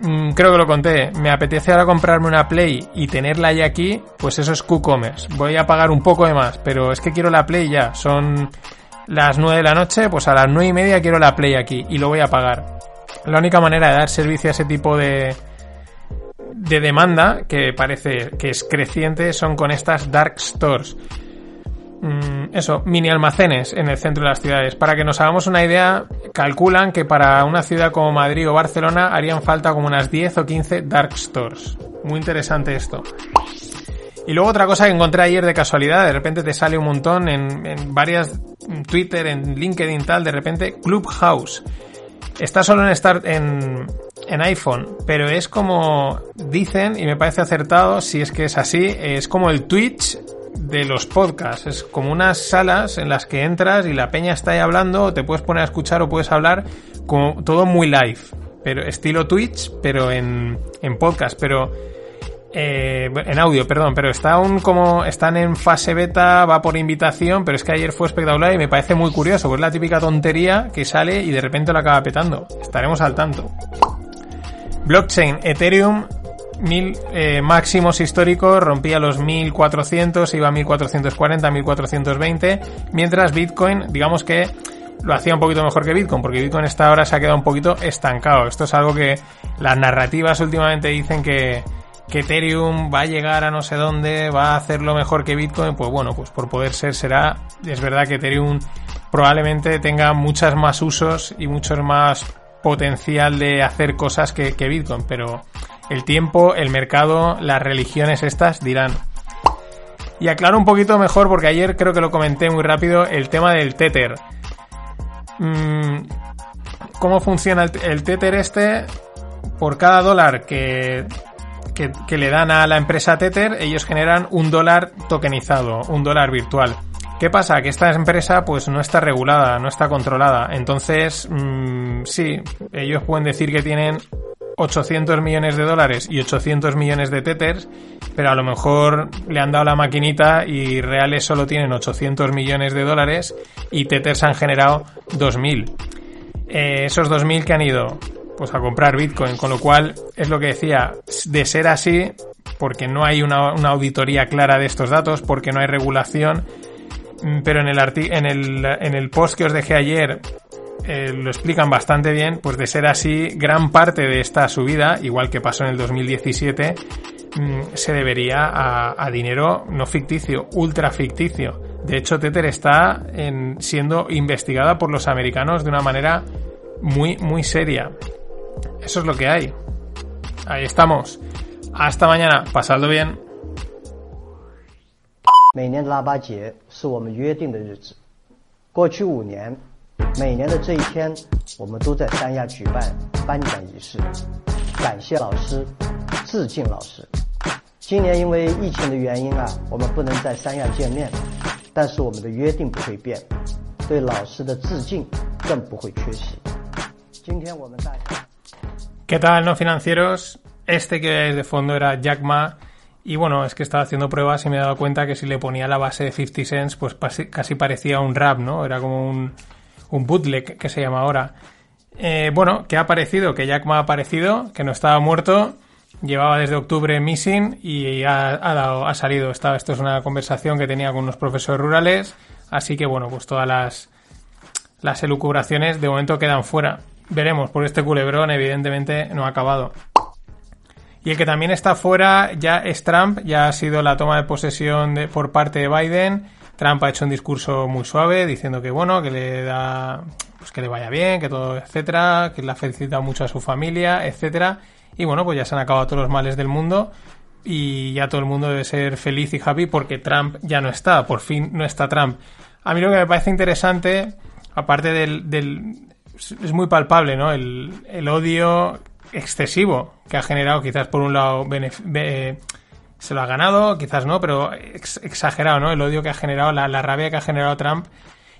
mmm, creo que lo conté, me apetece ahora comprarme una Play y tenerla ya aquí, pues eso es Q-Commerce. Voy a pagar un poco de más, pero es que quiero la Play ya. Son las 9 de la noche, pues a las 9 y media quiero la Play aquí y lo voy a pagar. La única manera de dar servicio a ese tipo de, de demanda, que parece que es creciente, son con estas dark stores. Mm, eso, mini almacenes en el centro de las ciudades. Para que nos hagamos una idea, calculan que para una ciudad como Madrid o Barcelona harían falta como unas 10 o 15 dark stores. Muy interesante esto. Y luego otra cosa que encontré ayer de casualidad, de repente te sale un montón en, en varias en Twitter, en LinkedIn tal, de repente Clubhouse. Está solo en start en, en iPhone, pero es como dicen y me parece acertado si es que es así, es como el Twitch de los podcasts, es como unas salas en las que entras y la peña está ahí hablando, o te puedes poner a escuchar o puedes hablar, como todo muy live, pero estilo Twitch, pero en, en podcast, pero eh, en audio, perdón, pero está aún como están en fase beta, va por invitación, pero es que ayer fue espectacular y me parece muy curioso, pues es la típica tontería que sale y de repente lo acaba petando. Estaremos al tanto. Blockchain, Ethereum, mil eh, máximos históricos, rompía los 1400, iba a 1440, 1420, mientras Bitcoin, digamos que lo hacía un poquito mejor que Bitcoin, porque Bitcoin esta hora se ha quedado un poquito estancado. Esto es algo que las narrativas últimamente dicen que, que Ethereum va a llegar a no sé dónde, va a hacerlo mejor que Bitcoin, pues bueno, pues por poder ser será. Es verdad que Ethereum probablemente tenga muchas más usos y mucho más potencial de hacer cosas que, que Bitcoin, pero el tiempo, el mercado, las religiones estas dirán. Y aclaro un poquito mejor, porque ayer creo que lo comenté muy rápido, el tema del Tether. Mm, ¿Cómo funciona el Tether este? Por cada dólar que, que, que le dan a la empresa Tether, ellos generan un dólar tokenizado, un dólar virtual. ¿Qué pasa? Que esta empresa pues no está regulada, no está controlada. Entonces, mmm, sí, ellos pueden decir que tienen 800 millones de dólares y 800 millones de tethers, pero a lo mejor le han dado la maquinita y reales solo tienen 800 millones de dólares y tethers han generado 2000. Eh, esos 2000 que han ido pues a comprar Bitcoin, con lo cual es lo que decía, de ser así, porque no hay una, una auditoría clara de estos datos, porque no hay regulación, Mm, pero en el, en el, en el post que os dejé ayer eh, lo explican bastante bien, pues de ser así, gran parte de esta subida, igual que pasó en el 2017, mm, se debería a, dinero no ficticio, ultra ficticio. De hecho, Tether está en, siendo investigada por los americanos de una manera muy, muy seria. Eso es lo que hay. Ahí estamos. Hasta mañana. Pasadlo bien. 每年的腊八节是我们约定的日子。过去五年，每年的这一天，我们都在三亚举办颁奖仪式，感谢老师，致敬老师。今年因为疫情的原因啊，我们不能在三亚见面，但是我们的约定不会变，对老师的致敬更不会缺席。今天我们大家。 ¿Qué tal, no financieros? Este que veis de fondo era Jack Ma. Y bueno, es que estaba haciendo pruebas y me he dado cuenta que si le ponía la base de 50 cents, pues casi parecía un rap, ¿no? Era como un, un bootleg que se llama ahora. Eh, bueno, ¿qué ha aparecido? Que Jack Ma ha aparecido, que no estaba muerto, llevaba desde octubre missing y ha, dado, salido. Esta, esto es una conversación que tenía con unos profesores rurales, así que bueno, pues todas las, las elucubraciones de momento quedan fuera. Veremos, por este culebrón evidentemente no ha acabado. Y el que también está fuera ya es Trump, ya ha sido la toma de posesión de, por parte de Biden. Trump ha hecho un discurso muy suave diciendo que bueno, que le da pues que le vaya bien, que todo, etcétera, que le ha felicitado mucho a su familia, etcétera. Y bueno, pues ya se han acabado todos los males del mundo y ya todo el mundo debe ser feliz y happy porque Trump ya no está, por fin no está Trump. A mí lo que me parece interesante, aparte del, del es muy palpable, ¿no? El, el odio excesivo que ha generado, quizás por un lado se lo ha ganado, quizás no, pero ex exagerado, ¿no? El odio que ha generado, la, la, rabia que ha generado Trump.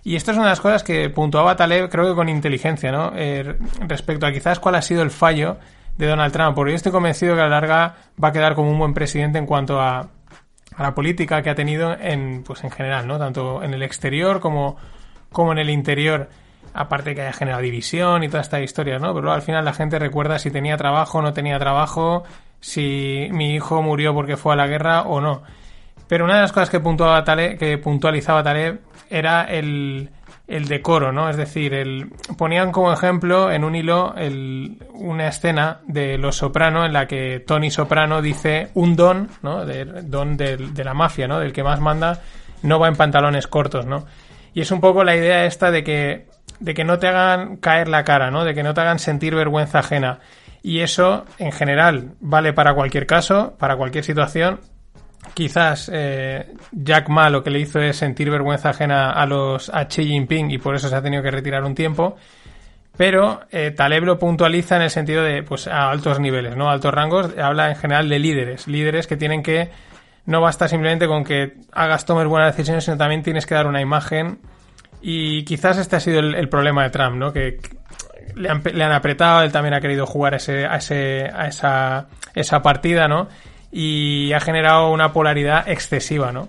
Y esto es una de las cosas que puntuaba Taleb, creo que con inteligencia, ¿no? Eh, respecto a quizás cuál ha sido el fallo de Donald Trump, porque yo estoy convencido que a la larga va a quedar como un buen presidente en cuanto a, a la política que ha tenido en, pues en general, ¿no? Tanto en el exterior como, como en el interior aparte que haya generado división y toda esta historia, ¿no? Pero al final la gente recuerda si tenía trabajo o no tenía trabajo, si mi hijo murió porque fue a la guerra o no. Pero una de las cosas que, puntuaba Taleb, que puntualizaba Taleb era el, el decoro, ¿no? Es decir, el, ponían como ejemplo en un hilo una escena de Los Soprano en la que Tony Soprano dice un don, ¿no? De, don de la mafia, ¿no? Del que más manda, no va en pantalones cortos, ¿no? Y es un poco la idea esta de que de que no te hagan caer la cara, ¿no? De que no te hagan sentir vergüenza ajena. Y eso, en general, vale para cualquier caso, para cualquier situación. Quizás eh, Jack Ma lo que le hizo es sentir vergüenza ajena a los a Xi Jinping y por eso se ha tenido que retirar un tiempo. Pero eh, Taleb lo puntualiza en el sentido de, pues, a altos niveles, ¿no? Altos rangos. Habla en general de líderes. Líderes que tienen que. No basta simplemente con que hagas, tomes buenas decisiones, sino también tienes que dar una imagen y quizás este ha sido el, problema de Trump, ¿no? Que le han, le han, apretado, él también ha querido jugar ese, a, ese, a esa, esa partida, ¿no? Y ha generado una polaridad excesiva, ¿no?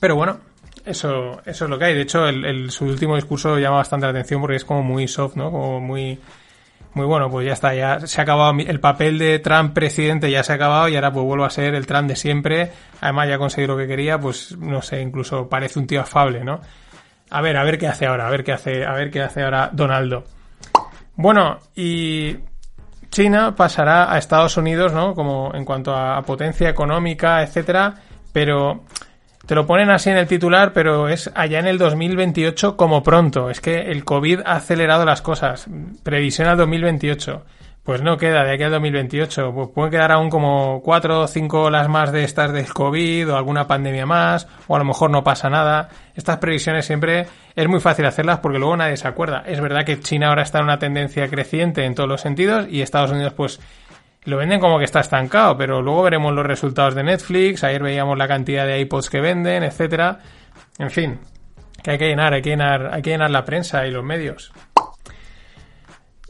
Pero bueno, eso, eso es lo que hay. De hecho, el, el, su último discurso llama bastante la atención porque es como muy soft, ¿no? Como muy, muy bueno, pues ya está, ya se ha acabado el papel de Trump presidente, ya se ha acabado y ahora pues vuelvo a ser el Trump de siempre. Además ya ha conseguido lo que quería, pues no sé, incluso parece un tío afable, ¿no? A ver, a ver qué hace ahora, a ver qué hace, a ver qué hace ahora Donaldo. Bueno, y China pasará a Estados Unidos, ¿no? Como en cuanto a, potencia económica, etcétera, pero te lo ponen así en el titular, pero es allá en el 2028 como pronto. Es que el COVID ha acelerado las cosas. Previsión al 2028. Pues no queda de aquí al 2028. Pues pueden quedar aún como cuatro o cinco olas más de estas del COVID o alguna pandemia más, o a lo mejor no pasa nada. Estas previsiones siempre es muy fácil hacerlas porque luego nadie se acuerda. Es verdad que China ahora está en una tendencia creciente en todos los sentidos y Estados Unidos pues lo venden como que está estancado, pero luego veremos los resultados de Netflix, ayer veíamos la cantidad de iPods que venden, etcétera. En fin, que hay que llenar, hay que llenar, hay que llenar la prensa y los medios.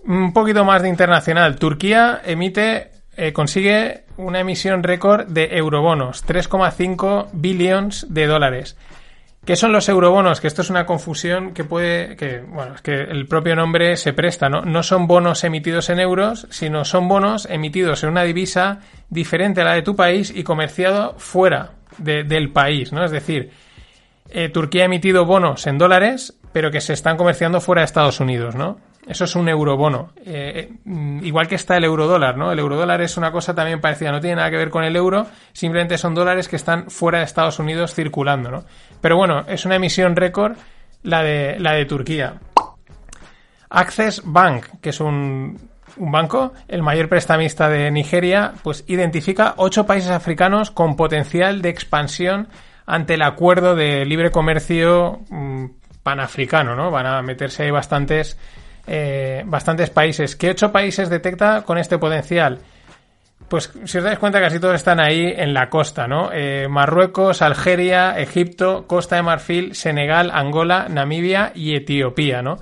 Un poquito más de internacional. Turquía emite, eh, consigue una emisión récord de eurobonos, 3,5 billones de dólares. ¿Qué son los eurobonos? Que esto es una confusión que puede, que, bueno, es que el propio nombre se presta, ¿no? No son bonos emitidos en euros, sino son bonos emitidos en una divisa diferente a la de tu país y comerciado fuera del país, ¿no? Es decir, eh, Turquía ha emitido bonos en dólares, pero que se están comerciando fuera de Estados Unidos, ¿no? Eso es un eurobono. Eh, eh, igual que está el eurodólar, ¿no? El eurodólar es una cosa también parecida, no tiene nada que ver con el euro, simplemente son dólares que están fuera de Estados Unidos circulando, ¿no? Pero bueno, es una emisión récord la de, la de Turquía. Access Bank, que es un, un banco, el mayor prestamista de Nigeria, pues identifica ocho países africanos con potencial de expansión ante el acuerdo de libre comercio mm, panafricano, ¿no? Van a meterse ahí bastantes eh, bastantes países. ¿Qué ocho países detecta con este potencial? Pues si os dais cuenta casi todos están ahí en la costa, ¿no? Eh, Marruecos, Algeria, Egipto, Costa de Marfil, Senegal, Angola, Namibia y Etiopía, ¿no?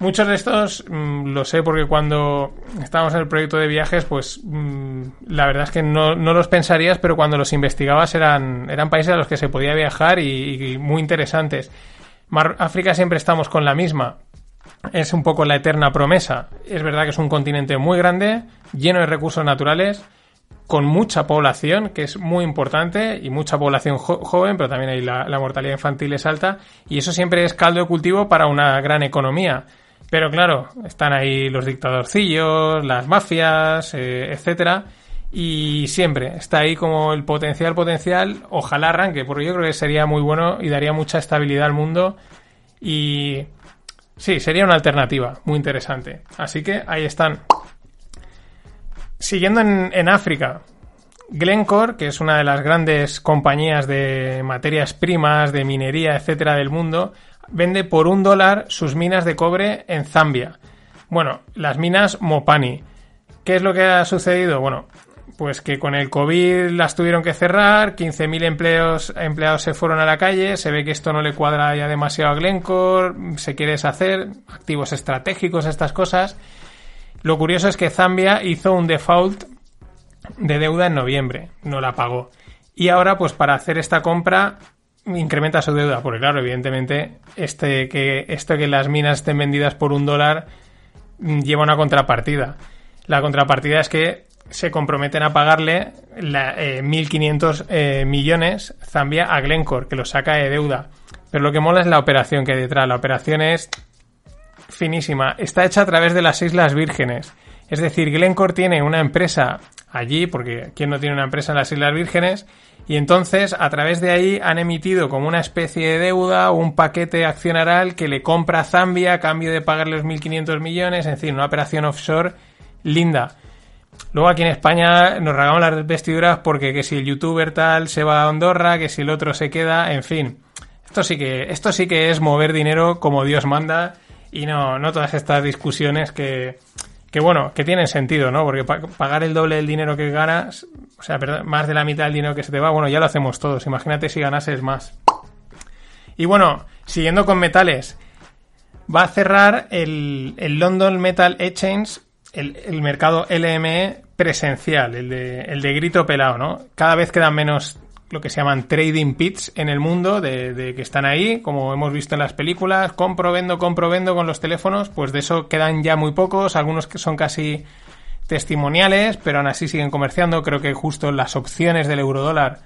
Muchos de estos mm, lo sé porque cuando estábamos en el proyecto de viajes, pues mm, la verdad es que no, los pensarías, pero cuando los investigabas eran, eran países a los que se podía viajar y, muy interesantes. África siempre estamos con la misma, es un poco la eterna promesa. Es verdad que es un continente muy grande, lleno de recursos naturales, con mucha población, que es muy importante, y mucha población joven, pero también ahí la, mortalidad infantil es alta, y eso siempre es caldo de cultivo para una gran economía. Pero claro, están ahí los dictadorcillos, las mafias, eh, etcétera, y siempre está ahí como el potencial, potencial, ojalá arranque, porque yo creo que sería muy bueno y daría mucha estabilidad al mundo. Y Sí, sería una alternativa muy interesante. Así que ahí están. Siguiendo en, África, Glencore, que es una de las grandes compañías de materias primas, de minería, etcétera, del mundo, vende por un dólar sus minas de cobre en Zambia. Bueno, las minas Mopani. ¿Qué es lo que ha sucedido? Bueno, pues que con el COVID las tuvieron que cerrar, 15.000 empleos, empleados se fueron a la calle, se ve que esto no le cuadra ya demasiado a Glencore, se quiere deshacer, activos estratégicos, estas cosas. Lo curioso es que Zambia hizo un default de deuda en noviembre, no la pagó. Y ahora, pues para hacer esta compra, incrementa su deuda, porque claro, evidentemente, este que, esto que las minas estén vendidas por un dólar lleva una contrapartida. La contrapartida es que se comprometen a pagarle la, 1.500 eh, eh, millones Zambia a Glencore, que lo saca de deuda. Pero lo que mola es la operación que hay detrás. La operación es finísima. Está hecha a través de las Islas Vírgenes. Es decir, Glencore tiene una empresa allí, porque ¿quién no tiene una empresa en las Islas Vírgenes? Y entonces, a través de ahí, han emitido como una especie de deuda un paquete accionaral que le compra a Zambia a cambio de pagarle los 1.500 millones. En fin, una operación offshore linda. Luego aquí en España nos regamos las vestiduras porque que si el youtuber tal se va a Andorra, que si el otro se queda, en fin. Esto sí que, esto sí que es mover dinero como Dios manda y no, no todas estas discusiones que, que bueno, que tienen sentido, ¿no? Porque pagar el doble del dinero que ganas, o sea, más de la mitad del dinero que se te va, bueno, ya lo hacemos todos. Imagínate si ganases más. Y bueno, siguiendo con metales, va a cerrar el, el London Metal Exchange el, mercado LME presencial, el de, el de grito pelado, ¿no? Cada vez quedan menos lo que se llaman trading pits en el mundo, de, que están ahí, como hemos visto en las películas, compro, vendo, compro, vendo con los teléfonos, pues de eso quedan ya muy pocos, algunos que son casi testimoniales, pero aún así siguen comerciando. Creo que justo las opciones del eurodólar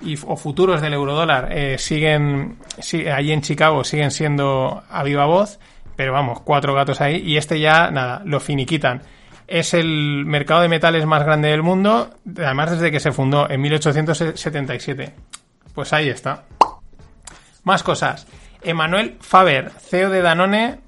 y, o futuros del eurodólar eh, siguen, sí, allí en Chicago siguen siendo a viva voz pero vamos, cuatro gatos ahí y este ya, nada, lo finiquitan. Es el mercado de metales más grande del mundo, además desde que se fundó en 1877. Pues ahí está. Más cosas. Emanuel Faber, CEO de Danone,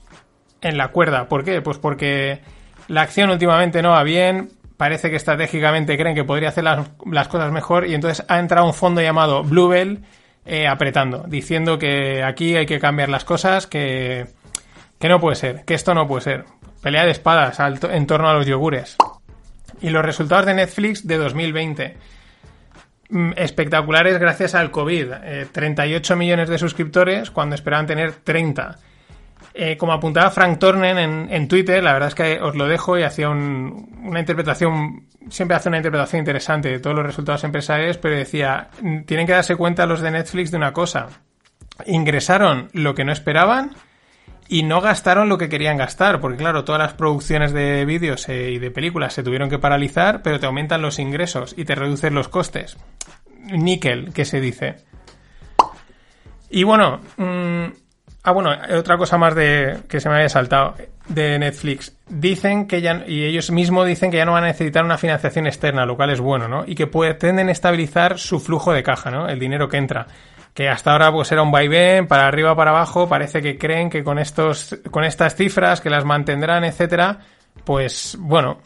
en la cuerda. ¿Por qué? Pues porque La acción últimamente no va bien, parece que estratégicamente creen que podría hacer las, cosas mejor y entonces ha entrado un fondo llamado Bluebell eh, apretando, diciendo que aquí hay que cambiar las cosas, que, que no puede ser, que esto no puede ser. Pelea de espadas en torno a los yogures. Y los resultados de Netflix de 2020. Mm, Espectaculares gracias al COVID. Eh, 38 millones de suscriptores cuando esperaban tener 30. Eh, como apuntaba Frank Tornen en, en Twitter, la verdad es que os lo dejo y hacía un- una interpretación, siempre hace una interpretación interesante de todos los resultados empresariales, pero decía, "Mm, tienen que darse cuenta los de Netflix de una cosa. Ingresaron lo que no esperaban y no gastaron lo que querían gastar, porque claro, todas las producciones de vídeos eh, y de películas se tuvieron que paralizar, pero te aumentan los ingresos y te reducen los costes. Níquel, que se dice. Y bueno, mm, ah bueno, otra cosa más de que se me había saltado de Netflix. Dicen que ya y ellos mismos dicen que ya no van a necesitar una financiación externa, lo cual es bueno, ¿no? Y que pretenden estabilizar su flujo de caja, ¿no? El dinero que entra. Que hasta ahora pues era un vaivén para arriba para abajo, parece que creen que con estos con estas cifras que las mantendrán, etcétera, pues bueno,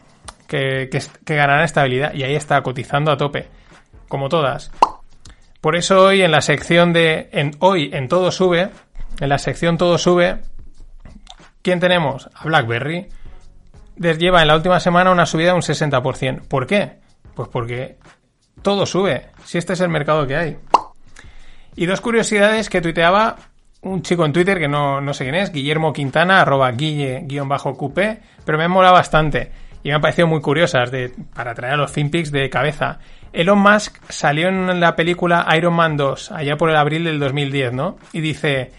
que, que, que ganarán estabilidad y ahí está cotizando a tope, como todas. Por eso hoy en la sección de en hoy en todo sube, en la sección todo sube, ¿quién tenemos? A BlackBerry. Lleva en la última semana una subida de un 60%. ¿Por qué? Pues porque todo sube. Si este es el mercado que hay. Y dos curiosidades que tuiteaba un chico en Twitter que no, no sé quién es, Guillermo Quintana, arroba guille-qp, pero me han molado bastante y me han parecido muy curiosas de, para traer a los FinPix de cabeza. Elon Musk salió en la película Iron Man 2, allá por el abril del 2010, ¿no? Y dice,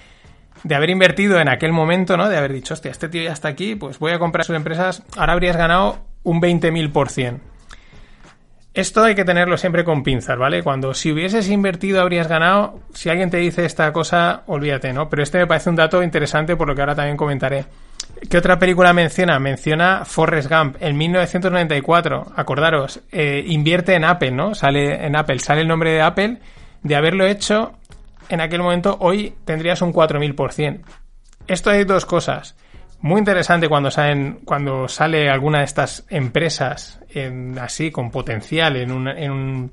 de haber invertido en aquel momento, ¿no? De haber dicho, hostia, este tío ya está aquí, pues voy a comprar sus empresas, ahora habrías ganado un 20.000%. Esto hay que tenerlo siempre con pinzas, ¿vale? Cuando si hubieses invertido habrías ganado, si alguien te dice esta cosa, olvídate, ¿no? Pero este me parece un dato interesante por lo que ahora también comentaré. ¿Qué otra película menciona? Menciona Forrest Gump en 1994. Acordaros, eh, invierte en Apple, ¿no? Sale en Apple, sale el nombre de Apple. De haberlo hecho en aquel momento, hoy tendrías un 4000%. Esto hay dos cosas. Muy interesante cuando salen, cuando sale alguna de estas empresas en, así con potencial en un, en un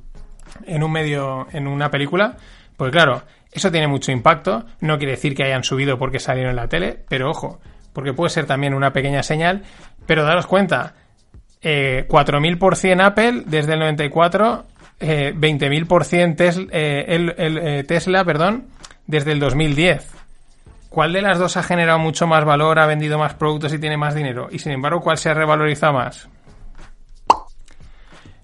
en un medio, en una película, pues claro, eso tiene mucho impacto. No quiere decir que hayan subido porque salieron en la tele, pero ojo, porque puede ser también una pequeña señal. Pero daros cuenta, eh, 4.000% Apple desde el 94, eh, 20.000% Tesla, eh, el, eh, Tesla, perdón, desde el 2010. ¿Cuál de las dos ha generado mucho más valor, ha vendido más productos y tiene más dinero? Y sin embargo, ¿cuál se ha revalorizado más?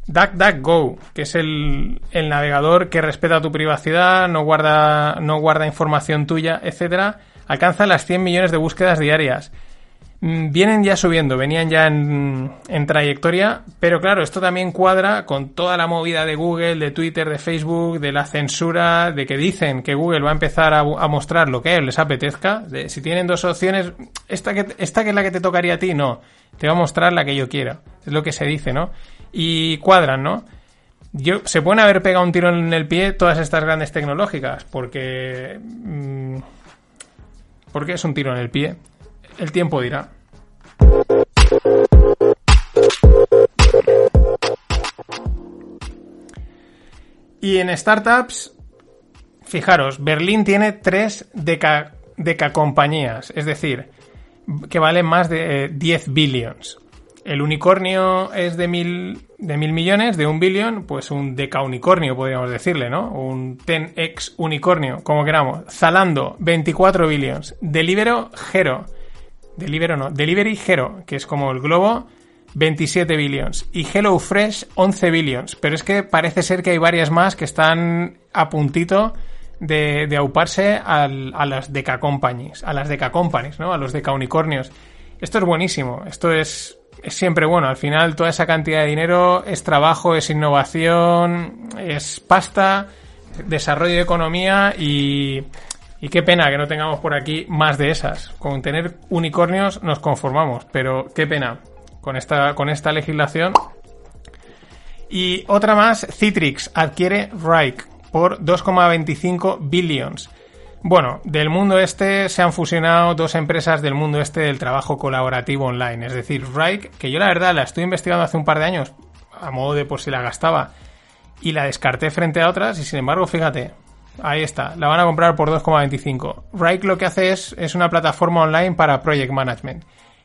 DuckDuckGo, que es el, navegador que respeta tu privacidad, no guarda, no guarda información tuya, etcétera, alcanza las 100 millones de búsquedas diarias. Vienen ya subiendo, venían ya en, en, trayectoria, pero claro, esto también cuadra con toda la movida de Google, de Twitter, de Facebook, de la censura, de que dicen que Google va a empezar a, a mostrar lo que a ellos les apetezca. Si tienen dos opciones, esta que, esta que es la que te tocaría a ti, no, te va a mostrar la que yo quiero. Es lo que se dice, ¿no? Y cuadran, ¿no? Yo, se pueden haber pegado un tiro en el pie todas estas grandes tecnológicas, porque. Mmm, porque es un tiro en el pie. El tiempo dirá. Y en startups, fijaros, Berlín tiene tres deca, deca compañías, es decir, que valen más de eh, 10 billions. El unicornio es de mil, de mil millones, de un billón, pues un decaunicornio podríamos decirle, ¿no? Un 10x unicornio, como queramos. Zalando, 24 billions. Delivero, Hero. Delivero no, Delivery Hero, que es como el globo, 27 billions. Y HelloFresh, 11 billions. Pero es que parece ser que hay varias más que están a puntito de, de auparse al, a las Deca Companies, a las Deca Companies, ¿no? A los Deca Unicornios. Esto es buenísimo, esto es, es siempre bueno. Al final, toda esa cantidad de dinero es trabajo, es innovación, es pasta, desarrollo de economía y, y qué pena que no tengamos por aquí más de esas. Con tener unicornios nos conformamos, pero qué pena con esta, con esta legislación. Y otra más, Citrix adquiere Rike por 2,25 billions. Bueno, del mundo este se han fusionado dos empresas del mundo este del trabajo colaborativo online, es decir, Rike, que yo la verdad la estoy investigando hace un par de años, a modo de por si la gastaba, y la descarté frente a otras, y sin embargo, fíjate, ahí está, la van a comprar por 2,25. Rike lo que hace es, es una plataforma online para project management.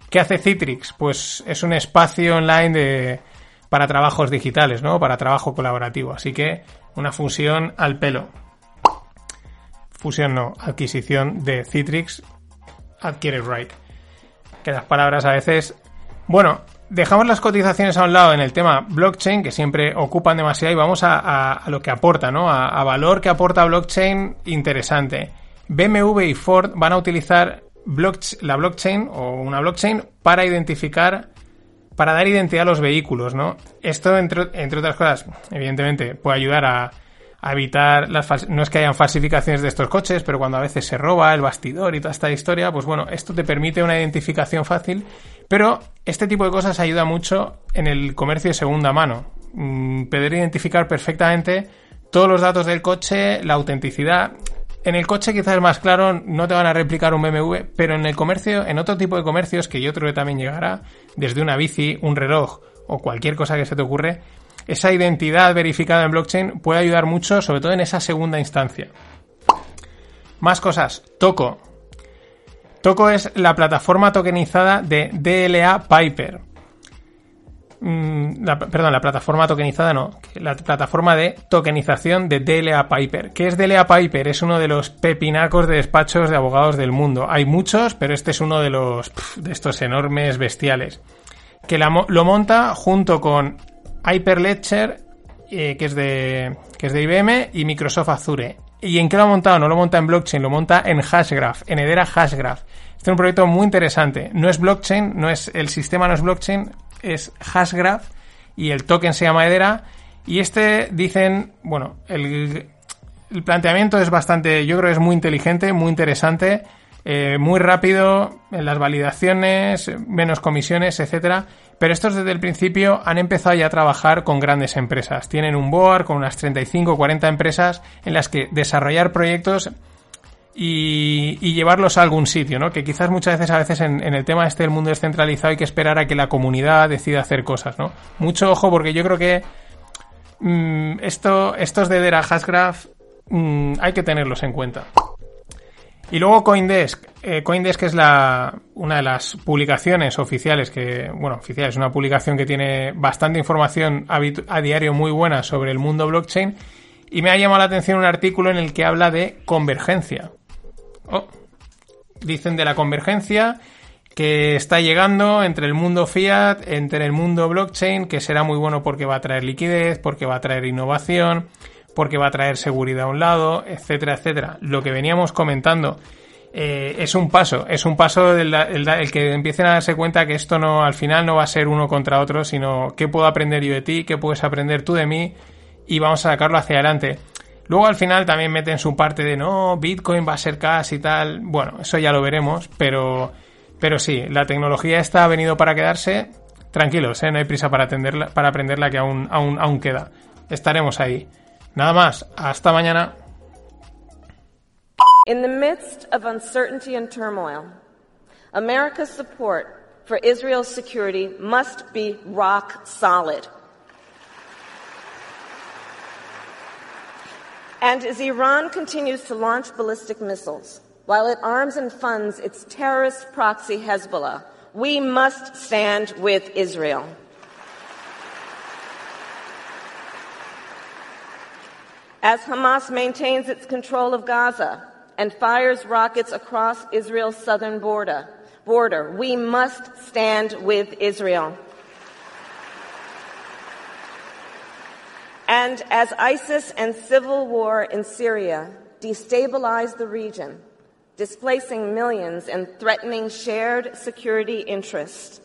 ¿Qué hace Citrix? Pues es un espacio online de, para trabajos digitales, ¿no? Para trabajo colaborativo. Así que una fusión al pelo fusión no, adquisición de Citrix adquiere Write. Que las palabras a veces... Bueno, dejamos las cotizaciones a un lado en el tema blockchain, que siempre ocupan demasiado, y vamos a, lo que aporta, ¿no? A, valor que aporta blockchain interesante. BMW y Ford van a utilizar la blockchain o una blockchain para identificar, para dar identidad a los vehículos, ¿no? Esto, entre, entre otras cosas, evidentemente, puede ayudar a, a evitar las no es que hayan falsificaciones de estos coches, pero cuando a veces se roba el bastidor y toda esta historia, pues bueno, esto te permite una identificación fácil, pero este tipo de cosas ayuda mucho en el comercio de segunda mano. Mm, poder identificar perfectamente todos los datos del coche, la autenticidad. En el coche quizás es más claro, no te van a replicar un BMW, pero en el comercio, en otro tipo de comercios que yo creo que también llegará, desde una bici, un reloj o cualquier cosa que se te ocurre, esa identidad verificada en blockchain puede ayudar mucho, sobre todo en esa segunda instancia. Más cosas. Toco. Toco es la plataforma tokenizada de DLA Piper. Mm, perdón, la plataforma tokenizada no, la plataforma de tokenización de DLA Piper. ¿Qué es DLA Piper? Es uno de los pepinacos de despachos de abogados del mundo. Hay muchos, pero este es uno de los de estos enormes bestiales. Que lo monta junto con Hyperledger, eh, que, es de, que es de IBM, y Microsoft Azure. ¿Y en qué lo ha montado? No lo monta en blockchain, lo monta en Hashgraph, en Hedera Hashgraph. Este es un proyecto muy interesante. No es blockchain, no es, el sistema no es blockchain, es Hashgraph y el token se llama Hedera. Y este dicen, bueno, el, el planteamiento es bastante, yo creo que es muy inteligente, muy interesante, eh, muy rápido en las validaciones, menos comisiones, etcétera. Pero estos desde el principio han empezado ya a trabajar con grandes empresas. Tienen un board con unas 35 o 40 empresas en las que desarrollar proyectos y, llevarlos a algún sitio, ¿no? Que quizás muchas veces, a veces en, el tema este del mundo descentralizado hay que esperar a que la comunidad decida hacer cosas, ¿no? Mucho ojo porque yo creo que mm, esto, estos de Dera Hashgraph mm, hay que tenerlos en cuenta. Y luego Coindesk. Eh, Coindesk es una de las publicaciones oficiales que, bueno, oficial, es una publicación que tiene bastante información a, diario muy buena sobre el mundo blockchain. Y me ha llamado la atención un artículo en el que habla de convergencia. Oh, dicen de la convergencia que está llegando entre el mundo fiat, entre el mundo blockchain, que será muy bueno porque va a traer liquidez, porque va a traer innovación, porque va a traer seguridad a un lado, etcétera, etcétera. Lo que veníamos comentando eh, es un paso, es un paso del el, que empiecen a darse cuenta que esto no, al final no va a ser uno contra otro, sino qué puedo aprender yo de ti, qué puedes aprender tú de mí y vamos a sacarlo hacia adelante. Luego al final también meten su parte de no, Bitcoin va a ser cash y tal. Bueno, eso ya lo veremos, pero, pero sí, la tecnología esta ha venido para quedarse. Tranquilos, ¿eh? no hay prisa para, atenderla, para aprenderla que aún, aún, aún queda. Estaremos ahí. Nada más, hasta mañana. In the midst of uncertainty and turmoil, America's support for Israel's security must be rock solid. And as Iran continues to launch ballistic missiles, while it arms and funds its terrorist proxy Hezbollah, we must stand with Israel. As Hamas maintains its control of Gaza and fires rockets across Israel's southern border, border we must stand with Israel. And as ISIS and civil war in Syria destabilize the region, displacing millions and threatening shared security interests,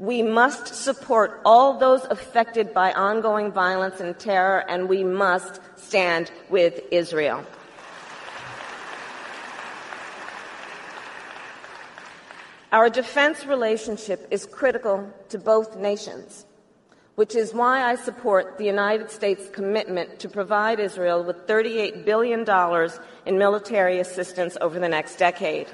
we must support all those affected by ongoing violence and terror, and we must stand with Israel. Our defense relationship is critical to both nations. which is why I support the United States commitment to provide Israel with $38 billion in military assistance over the next decade.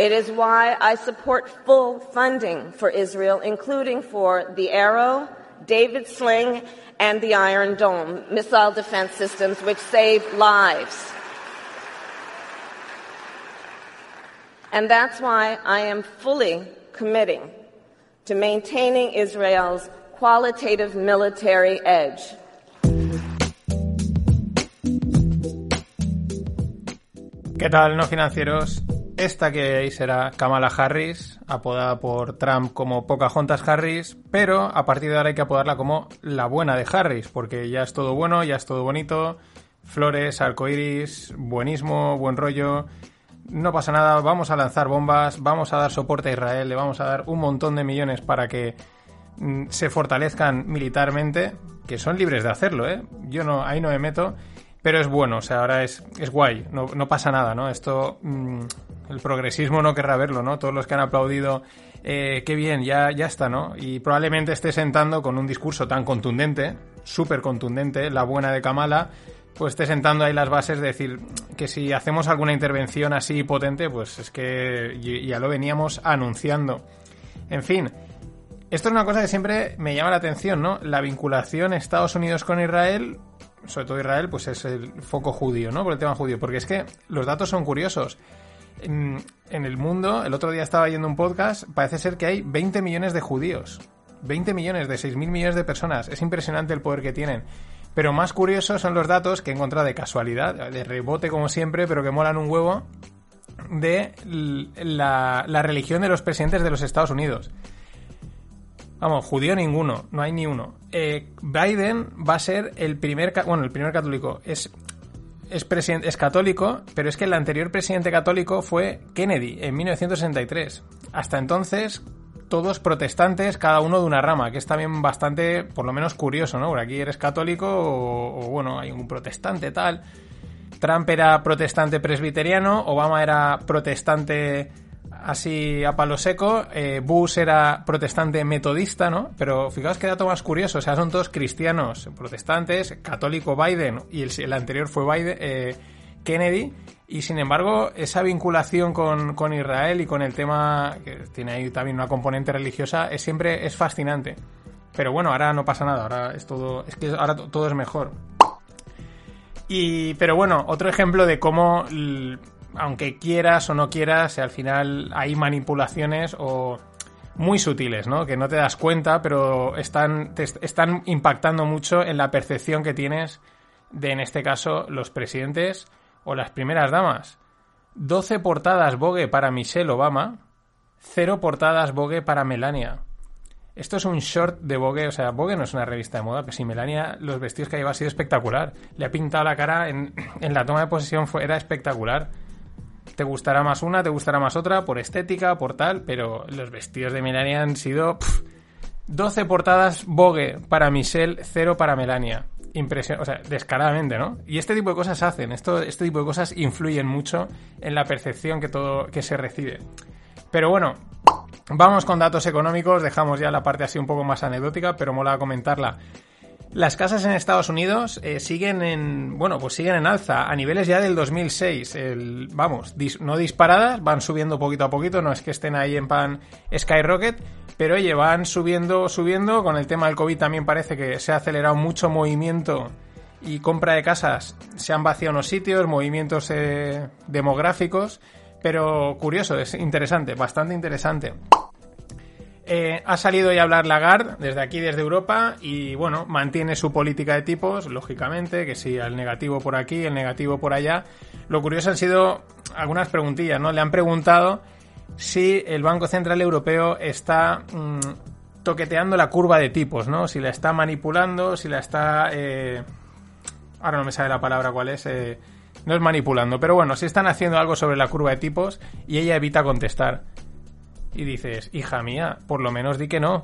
It is why I support full funding for Israel, including for the Arrow, David Sling, and the Iron Dome missile defense systems, which save lives. And that's why I am fully committing to maintaining Israel's qualitative military edge. ¿Qué tal, no financieros? Esta que veis será Kamala Harris, apodada por Trump como Pocahontas Harris, pero a partir de ahora hay que apodarla como la buena de Harris, porque ya es todo bueno, ya es todo bonito, flores, arcoiris, buenismo, buen rollo, no pasa nada, vamos a lanzar bombas, vamos a dar soporte a Israel, le vamos a dar un montón de millones para que mm, se fortalezcan militarmente, que son libres de hacerlo, ¿eh? Yo no, ahí no me meto, pero es bueno, o sea, ahora es, es guay, no, no pasa nada, ¿no? Esto, mm, el progresismo no querrá verlo, ¿no? Todos los que han aplaudido, eh, qué bien, ya, ya está, ¿no? Y probablemente esté sentando con un discurso tan contundente, súper contundente, la buena de Kamala, pues esté sentando ahí las bases de decir que si hacemos alguna intervención así potente, pues es que ya lo veníamos anunciando. En fin, esto es una cosa que siempre me llama la atención, ¿no? La vinculación Estados Unidos con Israel, sobre todo Israel, pues es el foco judío, ¿no? Por el tema judío, porque es que los datos son curiosos. En, en el mundo, el otro día estaba yendo un podcast, parece ser que hay 20 millones de judíos. 20 millones de 6.000 millones de personas. Es impresionante el poder que tienen. Pero más curiosos son los datos que he encontrado de casualidad, de rebote como siempre, pero que molan un huevo, de la, religión de los presidentes de los Estados Unidos. Vamos, judío ninguno, no hay ni uno. Eh, Biden va a ser el primer, bueno, el primer católico. Es, es, católico, pero es que el anterior presidente católico fue Kennedy en 1963. Hasta entonces, todos protestantes, cada uno de una rama, que es también bastante, por lo menos curioso, ¿no? Por aquí eres católico o, bueno, hay un protestante tal. Trump era protestante presbiteriano, Obama era protestante así a palo seco, eh, Bush era protestante metodista, ¿no? Pero fijaos qué dato más curioso, o sea, son todos cristianos, protestantes, católico Biden y el, anterior fue Biden, eh, Kennedy, y sin embargo, esa vinculación con, Israel y con el tema, que tiene ahí también una componente religiosa, es siempre es fascinante. Pero bueno, ahora no pasa nada, ahora es todo, es que ahora todo es mejor. Y, pero bueno, otro ejemplo de cómo, aunque quieras o no quieras, al final hay manipulaciones o muy sutiles, ¿no? Que no te das cuenta, pero están, te están impactando mucho en la percepción que tienes de, en este caso, los presidentes o las primeras damas. 12 portadas Vogue para Michelle Obama, 0 portadas Vogue para Melania. Esto es un short de Vogue, o sea, Vogue no es una revista de moda, pero si Melania, los vestidos que lleva ha sido espectacular. Le ha pintado la cara en, la toma de posesión, fue, era espectacular. Te gustará más una, te gustará más otra, por estética, por tal, pero los vestidos de Melania han sido... 12 portadas Vogue para Michelle, 0 para Melania impresión, o sea, descaradamente, ¿no? Y este tipo de cosas hacen, esto, este tipo de cosas influyen mucho en la percepción que todo que se recibe. Pero bueno, vamos con datos económicos, dejamos ya la parte así un poco más anecdótica, pero mola comentarla. Las casas en Estados Unidos eh, siguen en, bueno, pues siguen en alza a niveles ya del 2006. El, vamos, no disparadas, van subiendo poquito a poquito, no es que estén ahí en pan skyrocket, pero oye, van subiendo, subiendo. Con el tema del COVID también parece que se ha acelerado mucho movimiento y compra de casas. Se han vaciado unos sitios, movimientos eh, demográficos, pero curioso, es interesante, bastante interesante. Eh, ha salido ya a hablar Lagarde desde aquí, desde Europa, y bueno, mantiene su política de tipos, lógicamente, que si el negativo por aquí, el negativo por allá. Lo curioso han sido algunas preguntillas, ¿no? Le han preguntado si el Banco Central Europeo está mm, toqueteando la curva de tipos, ¿no? Si la está manipulando, si la está... Eh, ahora no me sabe la palabra cuál es. Eh, no es manipulando, pero bueno, si están haciendo algo sobre la curva de tipos y ella evita contestar y dices, hija mía, por lo menos di que no.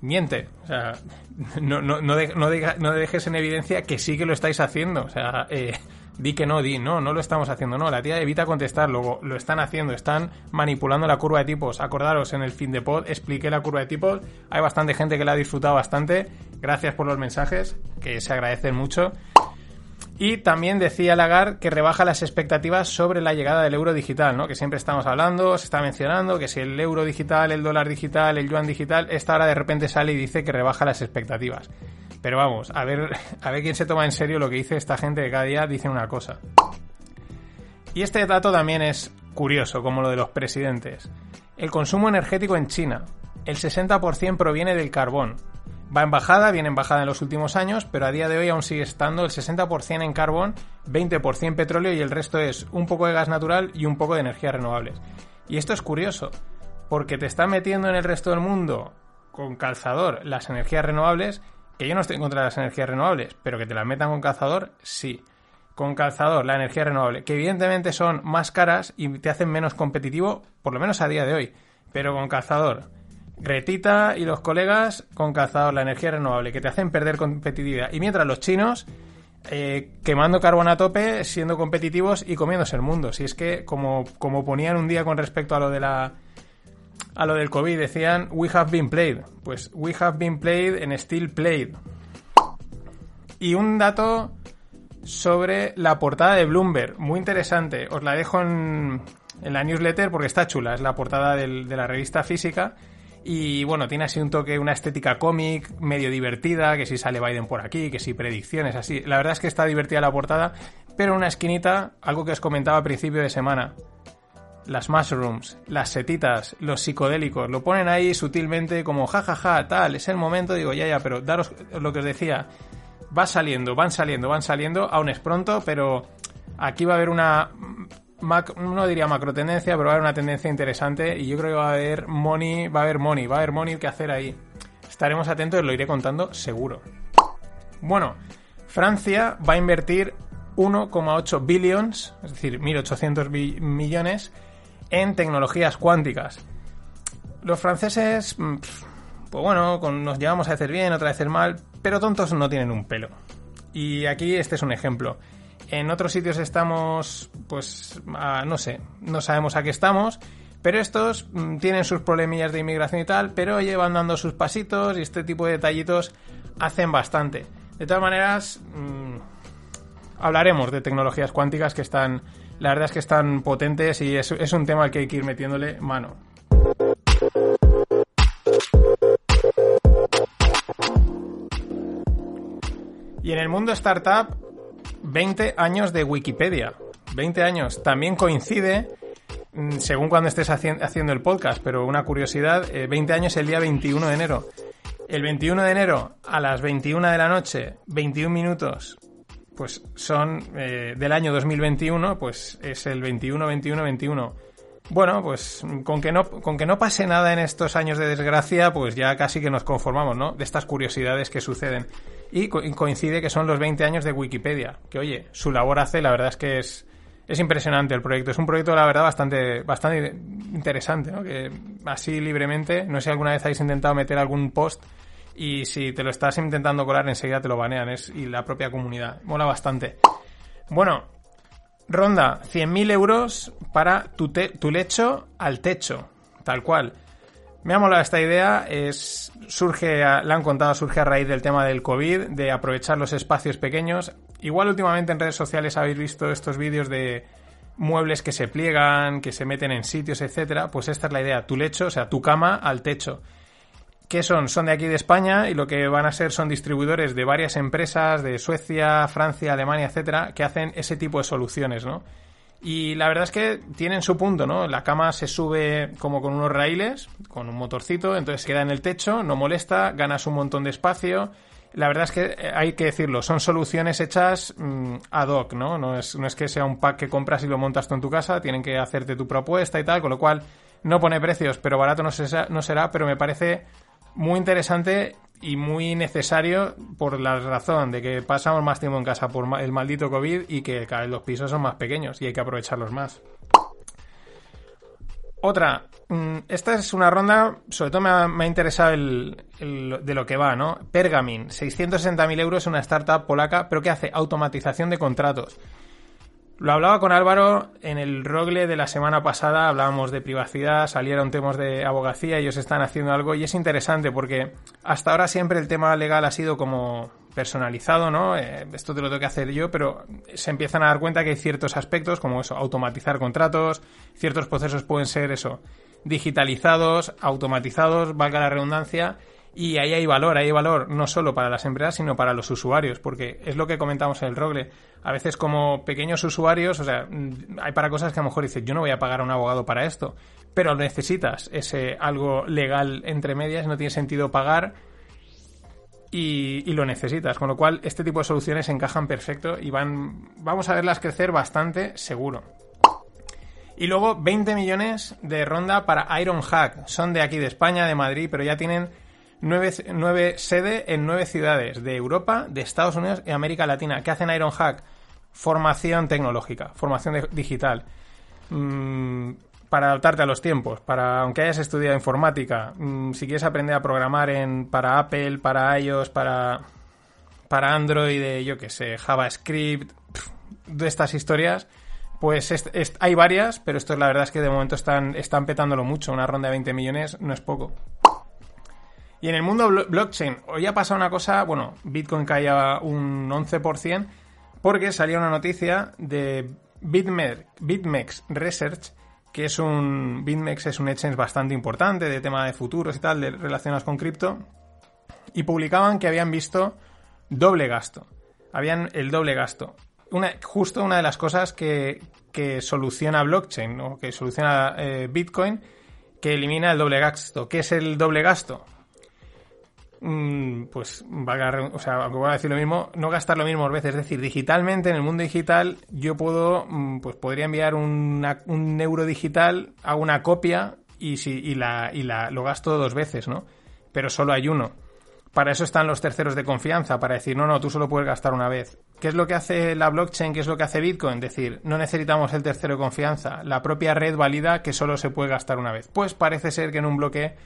Miente. O sea, no, no, no, no, dejes en evidencia que sí que lo estáis haciendo. O sea, eh, di que no, di, no, no lo estamos haciendo, no, la tía evita contestar, luego lo están haciendo, están manipulando la curva de tipos. Acordaros, en el fin de pod expliqué la curva de tipos, hay bastante gente que la ha disfrutado bastante, gracias por los mensajes, que se agradecen mucho. Y también decía Lagarde que rebaja las expectativas sobre la llegada del euro digital, ¿no? Que siempre estamos hablando, se está mencionando que si el euro digital, el dólar digital, el yuan digital, esta hora de repente sale y dice que rebaja las expectativas. Pero vamos, a ver, a ver quién se toma en serio lo que dice esta gente que cada día dice una cosa. Y este dato también es curioso, como lo de los presidentes. El consumo energético en China. El 60% proviene del carbón, Va en bajada, viene en bajada en los últimos años, pero a día de hoy aún sigue estando el 60% en carbón, 20% petróleo y el resto es un poco de gas natural y un poco de energías renovables. Y esto es curioso, porque te está metiendo en el resto del mundo con calzador las energías renovables, que yo no estoy en contra de las energías renovables, pero que te las metan con calzador, sí. Con calzador, la energía renovable, que evidentemente son más caras y te hacen menos competitivo, por lo menos a día de hoy, pero con calzador Retita y los colegas con calzador, la energía renovable, que te hacen perder competitividad. Y mientras los chinos eh, quemando carbón a tope, siendo competitivos y comiéndose el mundo. Si es que, como, como ponían un día con respecto a lo de la a lo del COVID, decían we have been played. Pues we have been played en still played. Y un dato sobre la portada de Bloomberg, muy interesante. Os la dejo en, en la newsletter porque está chula. Es la portada de la revista física y bueno, tiene así un toque, una estética cómic, medio divertida, que si sale Biden por aquí, que si predicciones, así. La verdad es que está divertida la portada, pero en una esquinita, algo que os comentaba a principio de semana. Las mushrooms, las setitas, los psicodélicos, lo ponen ahí sutilmente como jajaja, tal, es el momento, digo, ya, ya, pero daros lo que os decía, va saliendo, van saliendo, van saliendo, aún es pronto, pero aquí va a haber una no diría macro tendencia, pero va a haber una tendencia interesante y yo creo que va a haber money, va a haber money, va a haber money que hacer ahí. Estaremos atentos lo iré contando seguro. Bueno, Francia va a invertir 1,8 billions, es decir, 1.800 millones, en tecnologías cuánticas. Los franceses, mm, pues bueno, nos llevamos a hacer bien, otra vez mal, pero tontos no tienen un pelo. Y aquí este es un ejemplo. En otros sitios estamos, pues, no sé, no sabemos a qué estamos, pero estos mm, tienen sus problemillas de inmigración y tal, pero llevan dando sus pasitos y este tipo de detallitos hacen bastante. De todas maneras, mm, hablaremos de tecnologías cuánticas que están, la verdad es que están potentes y es, es un tema al que hay que ir metiéndole mano. Y en el mundo startup 20 años de Wikipedia. 20 años. También coincide, mm, según cuando estés haciendo el podcast, pero una curiosidad, 20 eh, años el día 21 de enero. El 21 de enero a las 21 de la noche, 21 minutos, pues son eh, del año 2021, pues es el 21, 21, 21. Bueno, pues con que, no, con que no pase nada en estos años de desgracia, pues ya casi que nos conformamos, ¿no? De estas curiosidades que suceden. Y coincide que son los 20 años de Wikipedia. Que oye, su labor hace, la verdad es que es, es impresionante el proyecto. Es un proyecto, la verdad, bastante, bastante interesante, ¿no? Que así libremente, no sé si alguna vez habéis intentado meter algún post y si te lo estás intentando colar enseguida te lo banean. Es, y la propia comunidad. Mola bastante. Bueno, ronda 100.000 euros para tu, tu lecho al techo. Tal cual. Me ha molado esta idea, es, surge, la han contado, surge a raíz del tema del COVID, de aprovechar los espacios pequeños. Igual últimamente en redes sociales habéis visto estos vídeos de muebles que se pliegan, que se meten en sitios, etcétera. Pues esta es la idea, tu lecho, o sea, tu cama al techo. ¿Qué son? Son de aquí de España y lo que van a ser son distribuidores de varias empresas de Suecia, Francia, Alemania, etcétera, que hacen ese tipo de soluciones, ¿no? Y la verdad es que tienen su punto, ¿no? La cama se sube como con unos raíles, con un motorcito, entonces queda en el techo, no molesta, ganas un montón de espacio. La verdad es que eh, hay que decirlo, son soluciones hechas mm, ad hoc, ¿no? No es, no es que sea un pack que compras y lo montas tú en tu casa, tienen que hacerte tu propuesta y tal, con lo cual no pone precios, pero barato no, no será, pero me parece muy interesante y muy necesario por la razón de que pasamos más tiempo en casa por el maldito COVID y que cada vez los pisos son más pequeños y hay que aprovecharlos más. Otra, mm, esta es una ronda, sobre todo me ha, interesado el, de lo que va, ¿no? Pergamin, 660.000 euros, una startup polaca, pero que hace automatización de contratos. Lo hablaba con Álvaro en el rogle de la semana pasada, hablábamos de privacidad, salieron temas de abogacía, ellos están haciendo algo y es interesante porque hasta ahora siempre el tema legal ha sido como personalizado, ¿no? Eh, esto te lo tengo que hacer yo, pero se empiezan a dar cuenta que hay ciertos aspectos como eso, automatizar contratos, ciertos procesos pueden ser eso, digitalizados, automatizados, valga la redundancia, y ahí hay valor, hay valor no solo para las empresas, sino para los usuarios, porque es lo que comentamos en el Rogle. A veces como pequeños usuarios, o sea, mm, hay para cosas que a lo mejor dices, yo no voy a pagar a un abogado para esto, pero necesitas ese algo legal entre medias, no tiene sentido pagar y, y, lo necesitas. Con lo cual, este tipo de soluciones encajan perfecto y van, vamos a verlas crecer bastante seguro. Y luego 20 millones de ronda para Ironhack. Son de aquí de España, de Madrid, pero ya tienen nueve, nueve sedes en nueve ciudades de Europa, de Estados Unidos y América Latina. ¿Qué hacen Ironhack? Formación tecnológica, formación digital. Mm, para adaptarte a los tiempos, para aunque hayas estudiado informática, mm, si quieres aprender a programar en para Apple, para iOS, para para Android, yo qué sé, JavaScript, de estas historias, pues hay varias, pero esto la verdad es que de momento están, están petándolo mucho. Una ronda de 20 millones no es poco. Y en el mundo blockchain, hoy ha pasado una cosa, bueno, Bitcoin caía un 11%, porque salió una noticia de BitMEX, Research, que es un, BitMEX es un exchange bastante importante de tema de futuros y tal, relacionados con cripto, y publicaban que habían visto doble gasto. Habían el doble gasto. Justo una de las cosas que, que soluciona blockchain, que soluciona eh, Bitcoin, que elimina el doble gasto. ¿Qué es el doble gasto? Mm, pues valga, o sea, aunque voy a decir lo mismo, no gastar lo mismo veces. Es decir, digitalmente, en el mundo digital, yo puedo, mm, pues podría enviar un euro digital, a una copia y, si, y, la, y la, lo gasto dos veces, ¿no? Pero solo hay uno. Para eso están los terceros de confianza, para decir, no, no, tú solo puedes gastar una vez. ¿Qué es lo que hace la blockchain? ¿Qué es lo que hace Bitcoin? Decir, no necesitamos el tercero de confianza. La propia red valida que solo se puede gastar una vez. Pues parece ser que en un bloque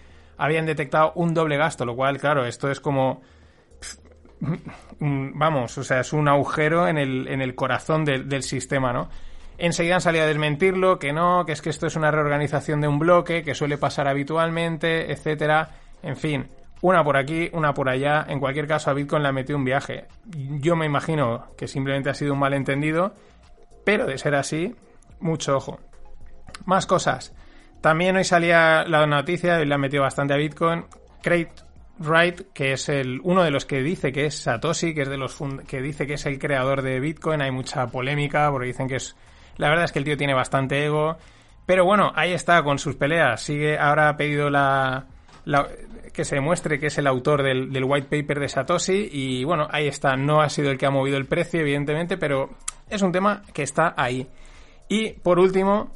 habían detectado un doble gasto, lo cual, claro, esto es como... Vamos, o sea, es un agujero en el, en el corazón del sistema, ¿no? Enseguida han salido a desmentirlo, que no, que es que esto es una reorganización de un bloque, que suele pasar habitualmente, etcétera. En fin, una por aquí, una por allá. En cualquier caso, a Bitcoin le ha metido un viaje. Yo me imagino que simplemente ha sido un malentendido, pero de ser así, mucho ojo. Más cosas. También hoy salía la noticia, y le ha metido bastante a Bitcoin, Craig Wright, que es el, uno de los que dice que es Satoshi, que es de los que dice que es el creador de Bitcoin. Hay mucha polémica porque dicen que es, la verdad es que el tío tiene bastante ego. Pero bueno, ahí está con sus peleas. Sigue, ahora ha pedido la, que se demuestre que es el autor del, del, white paper de Satoshi y bueno, ahí está. No ha sido el que ha movido el precio, evidentemente, pero es un tema que está ahí. Y por último,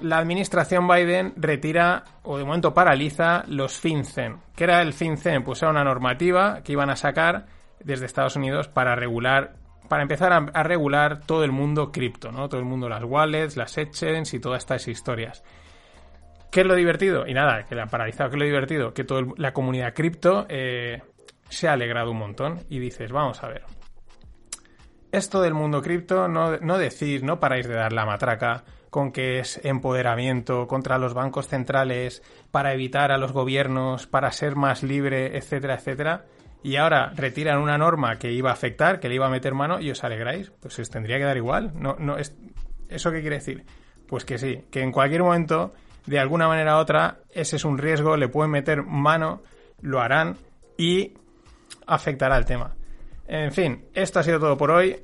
la administración Biden retira o de momento paraliza los FinCEN. ¿Qué era el FinCEN? Pues era una normativa que iban a sacar desde Estados Unidos para regular, para empezar a, regular todo el mundo cripto, ¿no? Todo el mundo, las wallets, las exchanges y todas estas historias. ¿Qué es lo divertido? Y nada, que la han paralizado. ¿Qué es lo divertido? Que toda la comunidad cripto eh, se ha alegrado un montón y dices, vamos a ver. Esto del mundo cripto, no, no decís, no paráis de dar la matraca con que es empoderamiento contra los bancos centrales, para evitar a los gobiernos, para ser más libre, etcétera, etcétera. Y ahora retiran una norma que iba a afectar, que le iba a meter mano y os alegráis. Pues os tendría que dar igual. No, no, es... ¿Eso qué quiere decir? Pues que sí, que en cualquier momento, de alguna manera u otra, ese es un riesgo, le pueden meter mano, lo harán y afectará el tema. En fin, esto ha sido todo por hoy.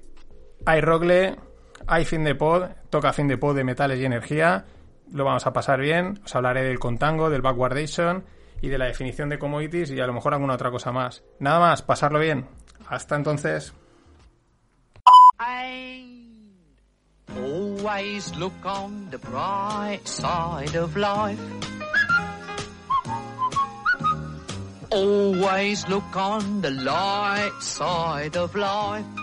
Hay Rogle, hay fin de pod, toca fin de pod de metales y energía. Lo vamos a pasar bien. Os hablaré del contango, del backwardation y de la definición de commodities y a lo mejor alguna otra cosa más. Nada más, pasarlo bien. Hasta entonces. Always look on the bright side of life. Always look on the light side of life.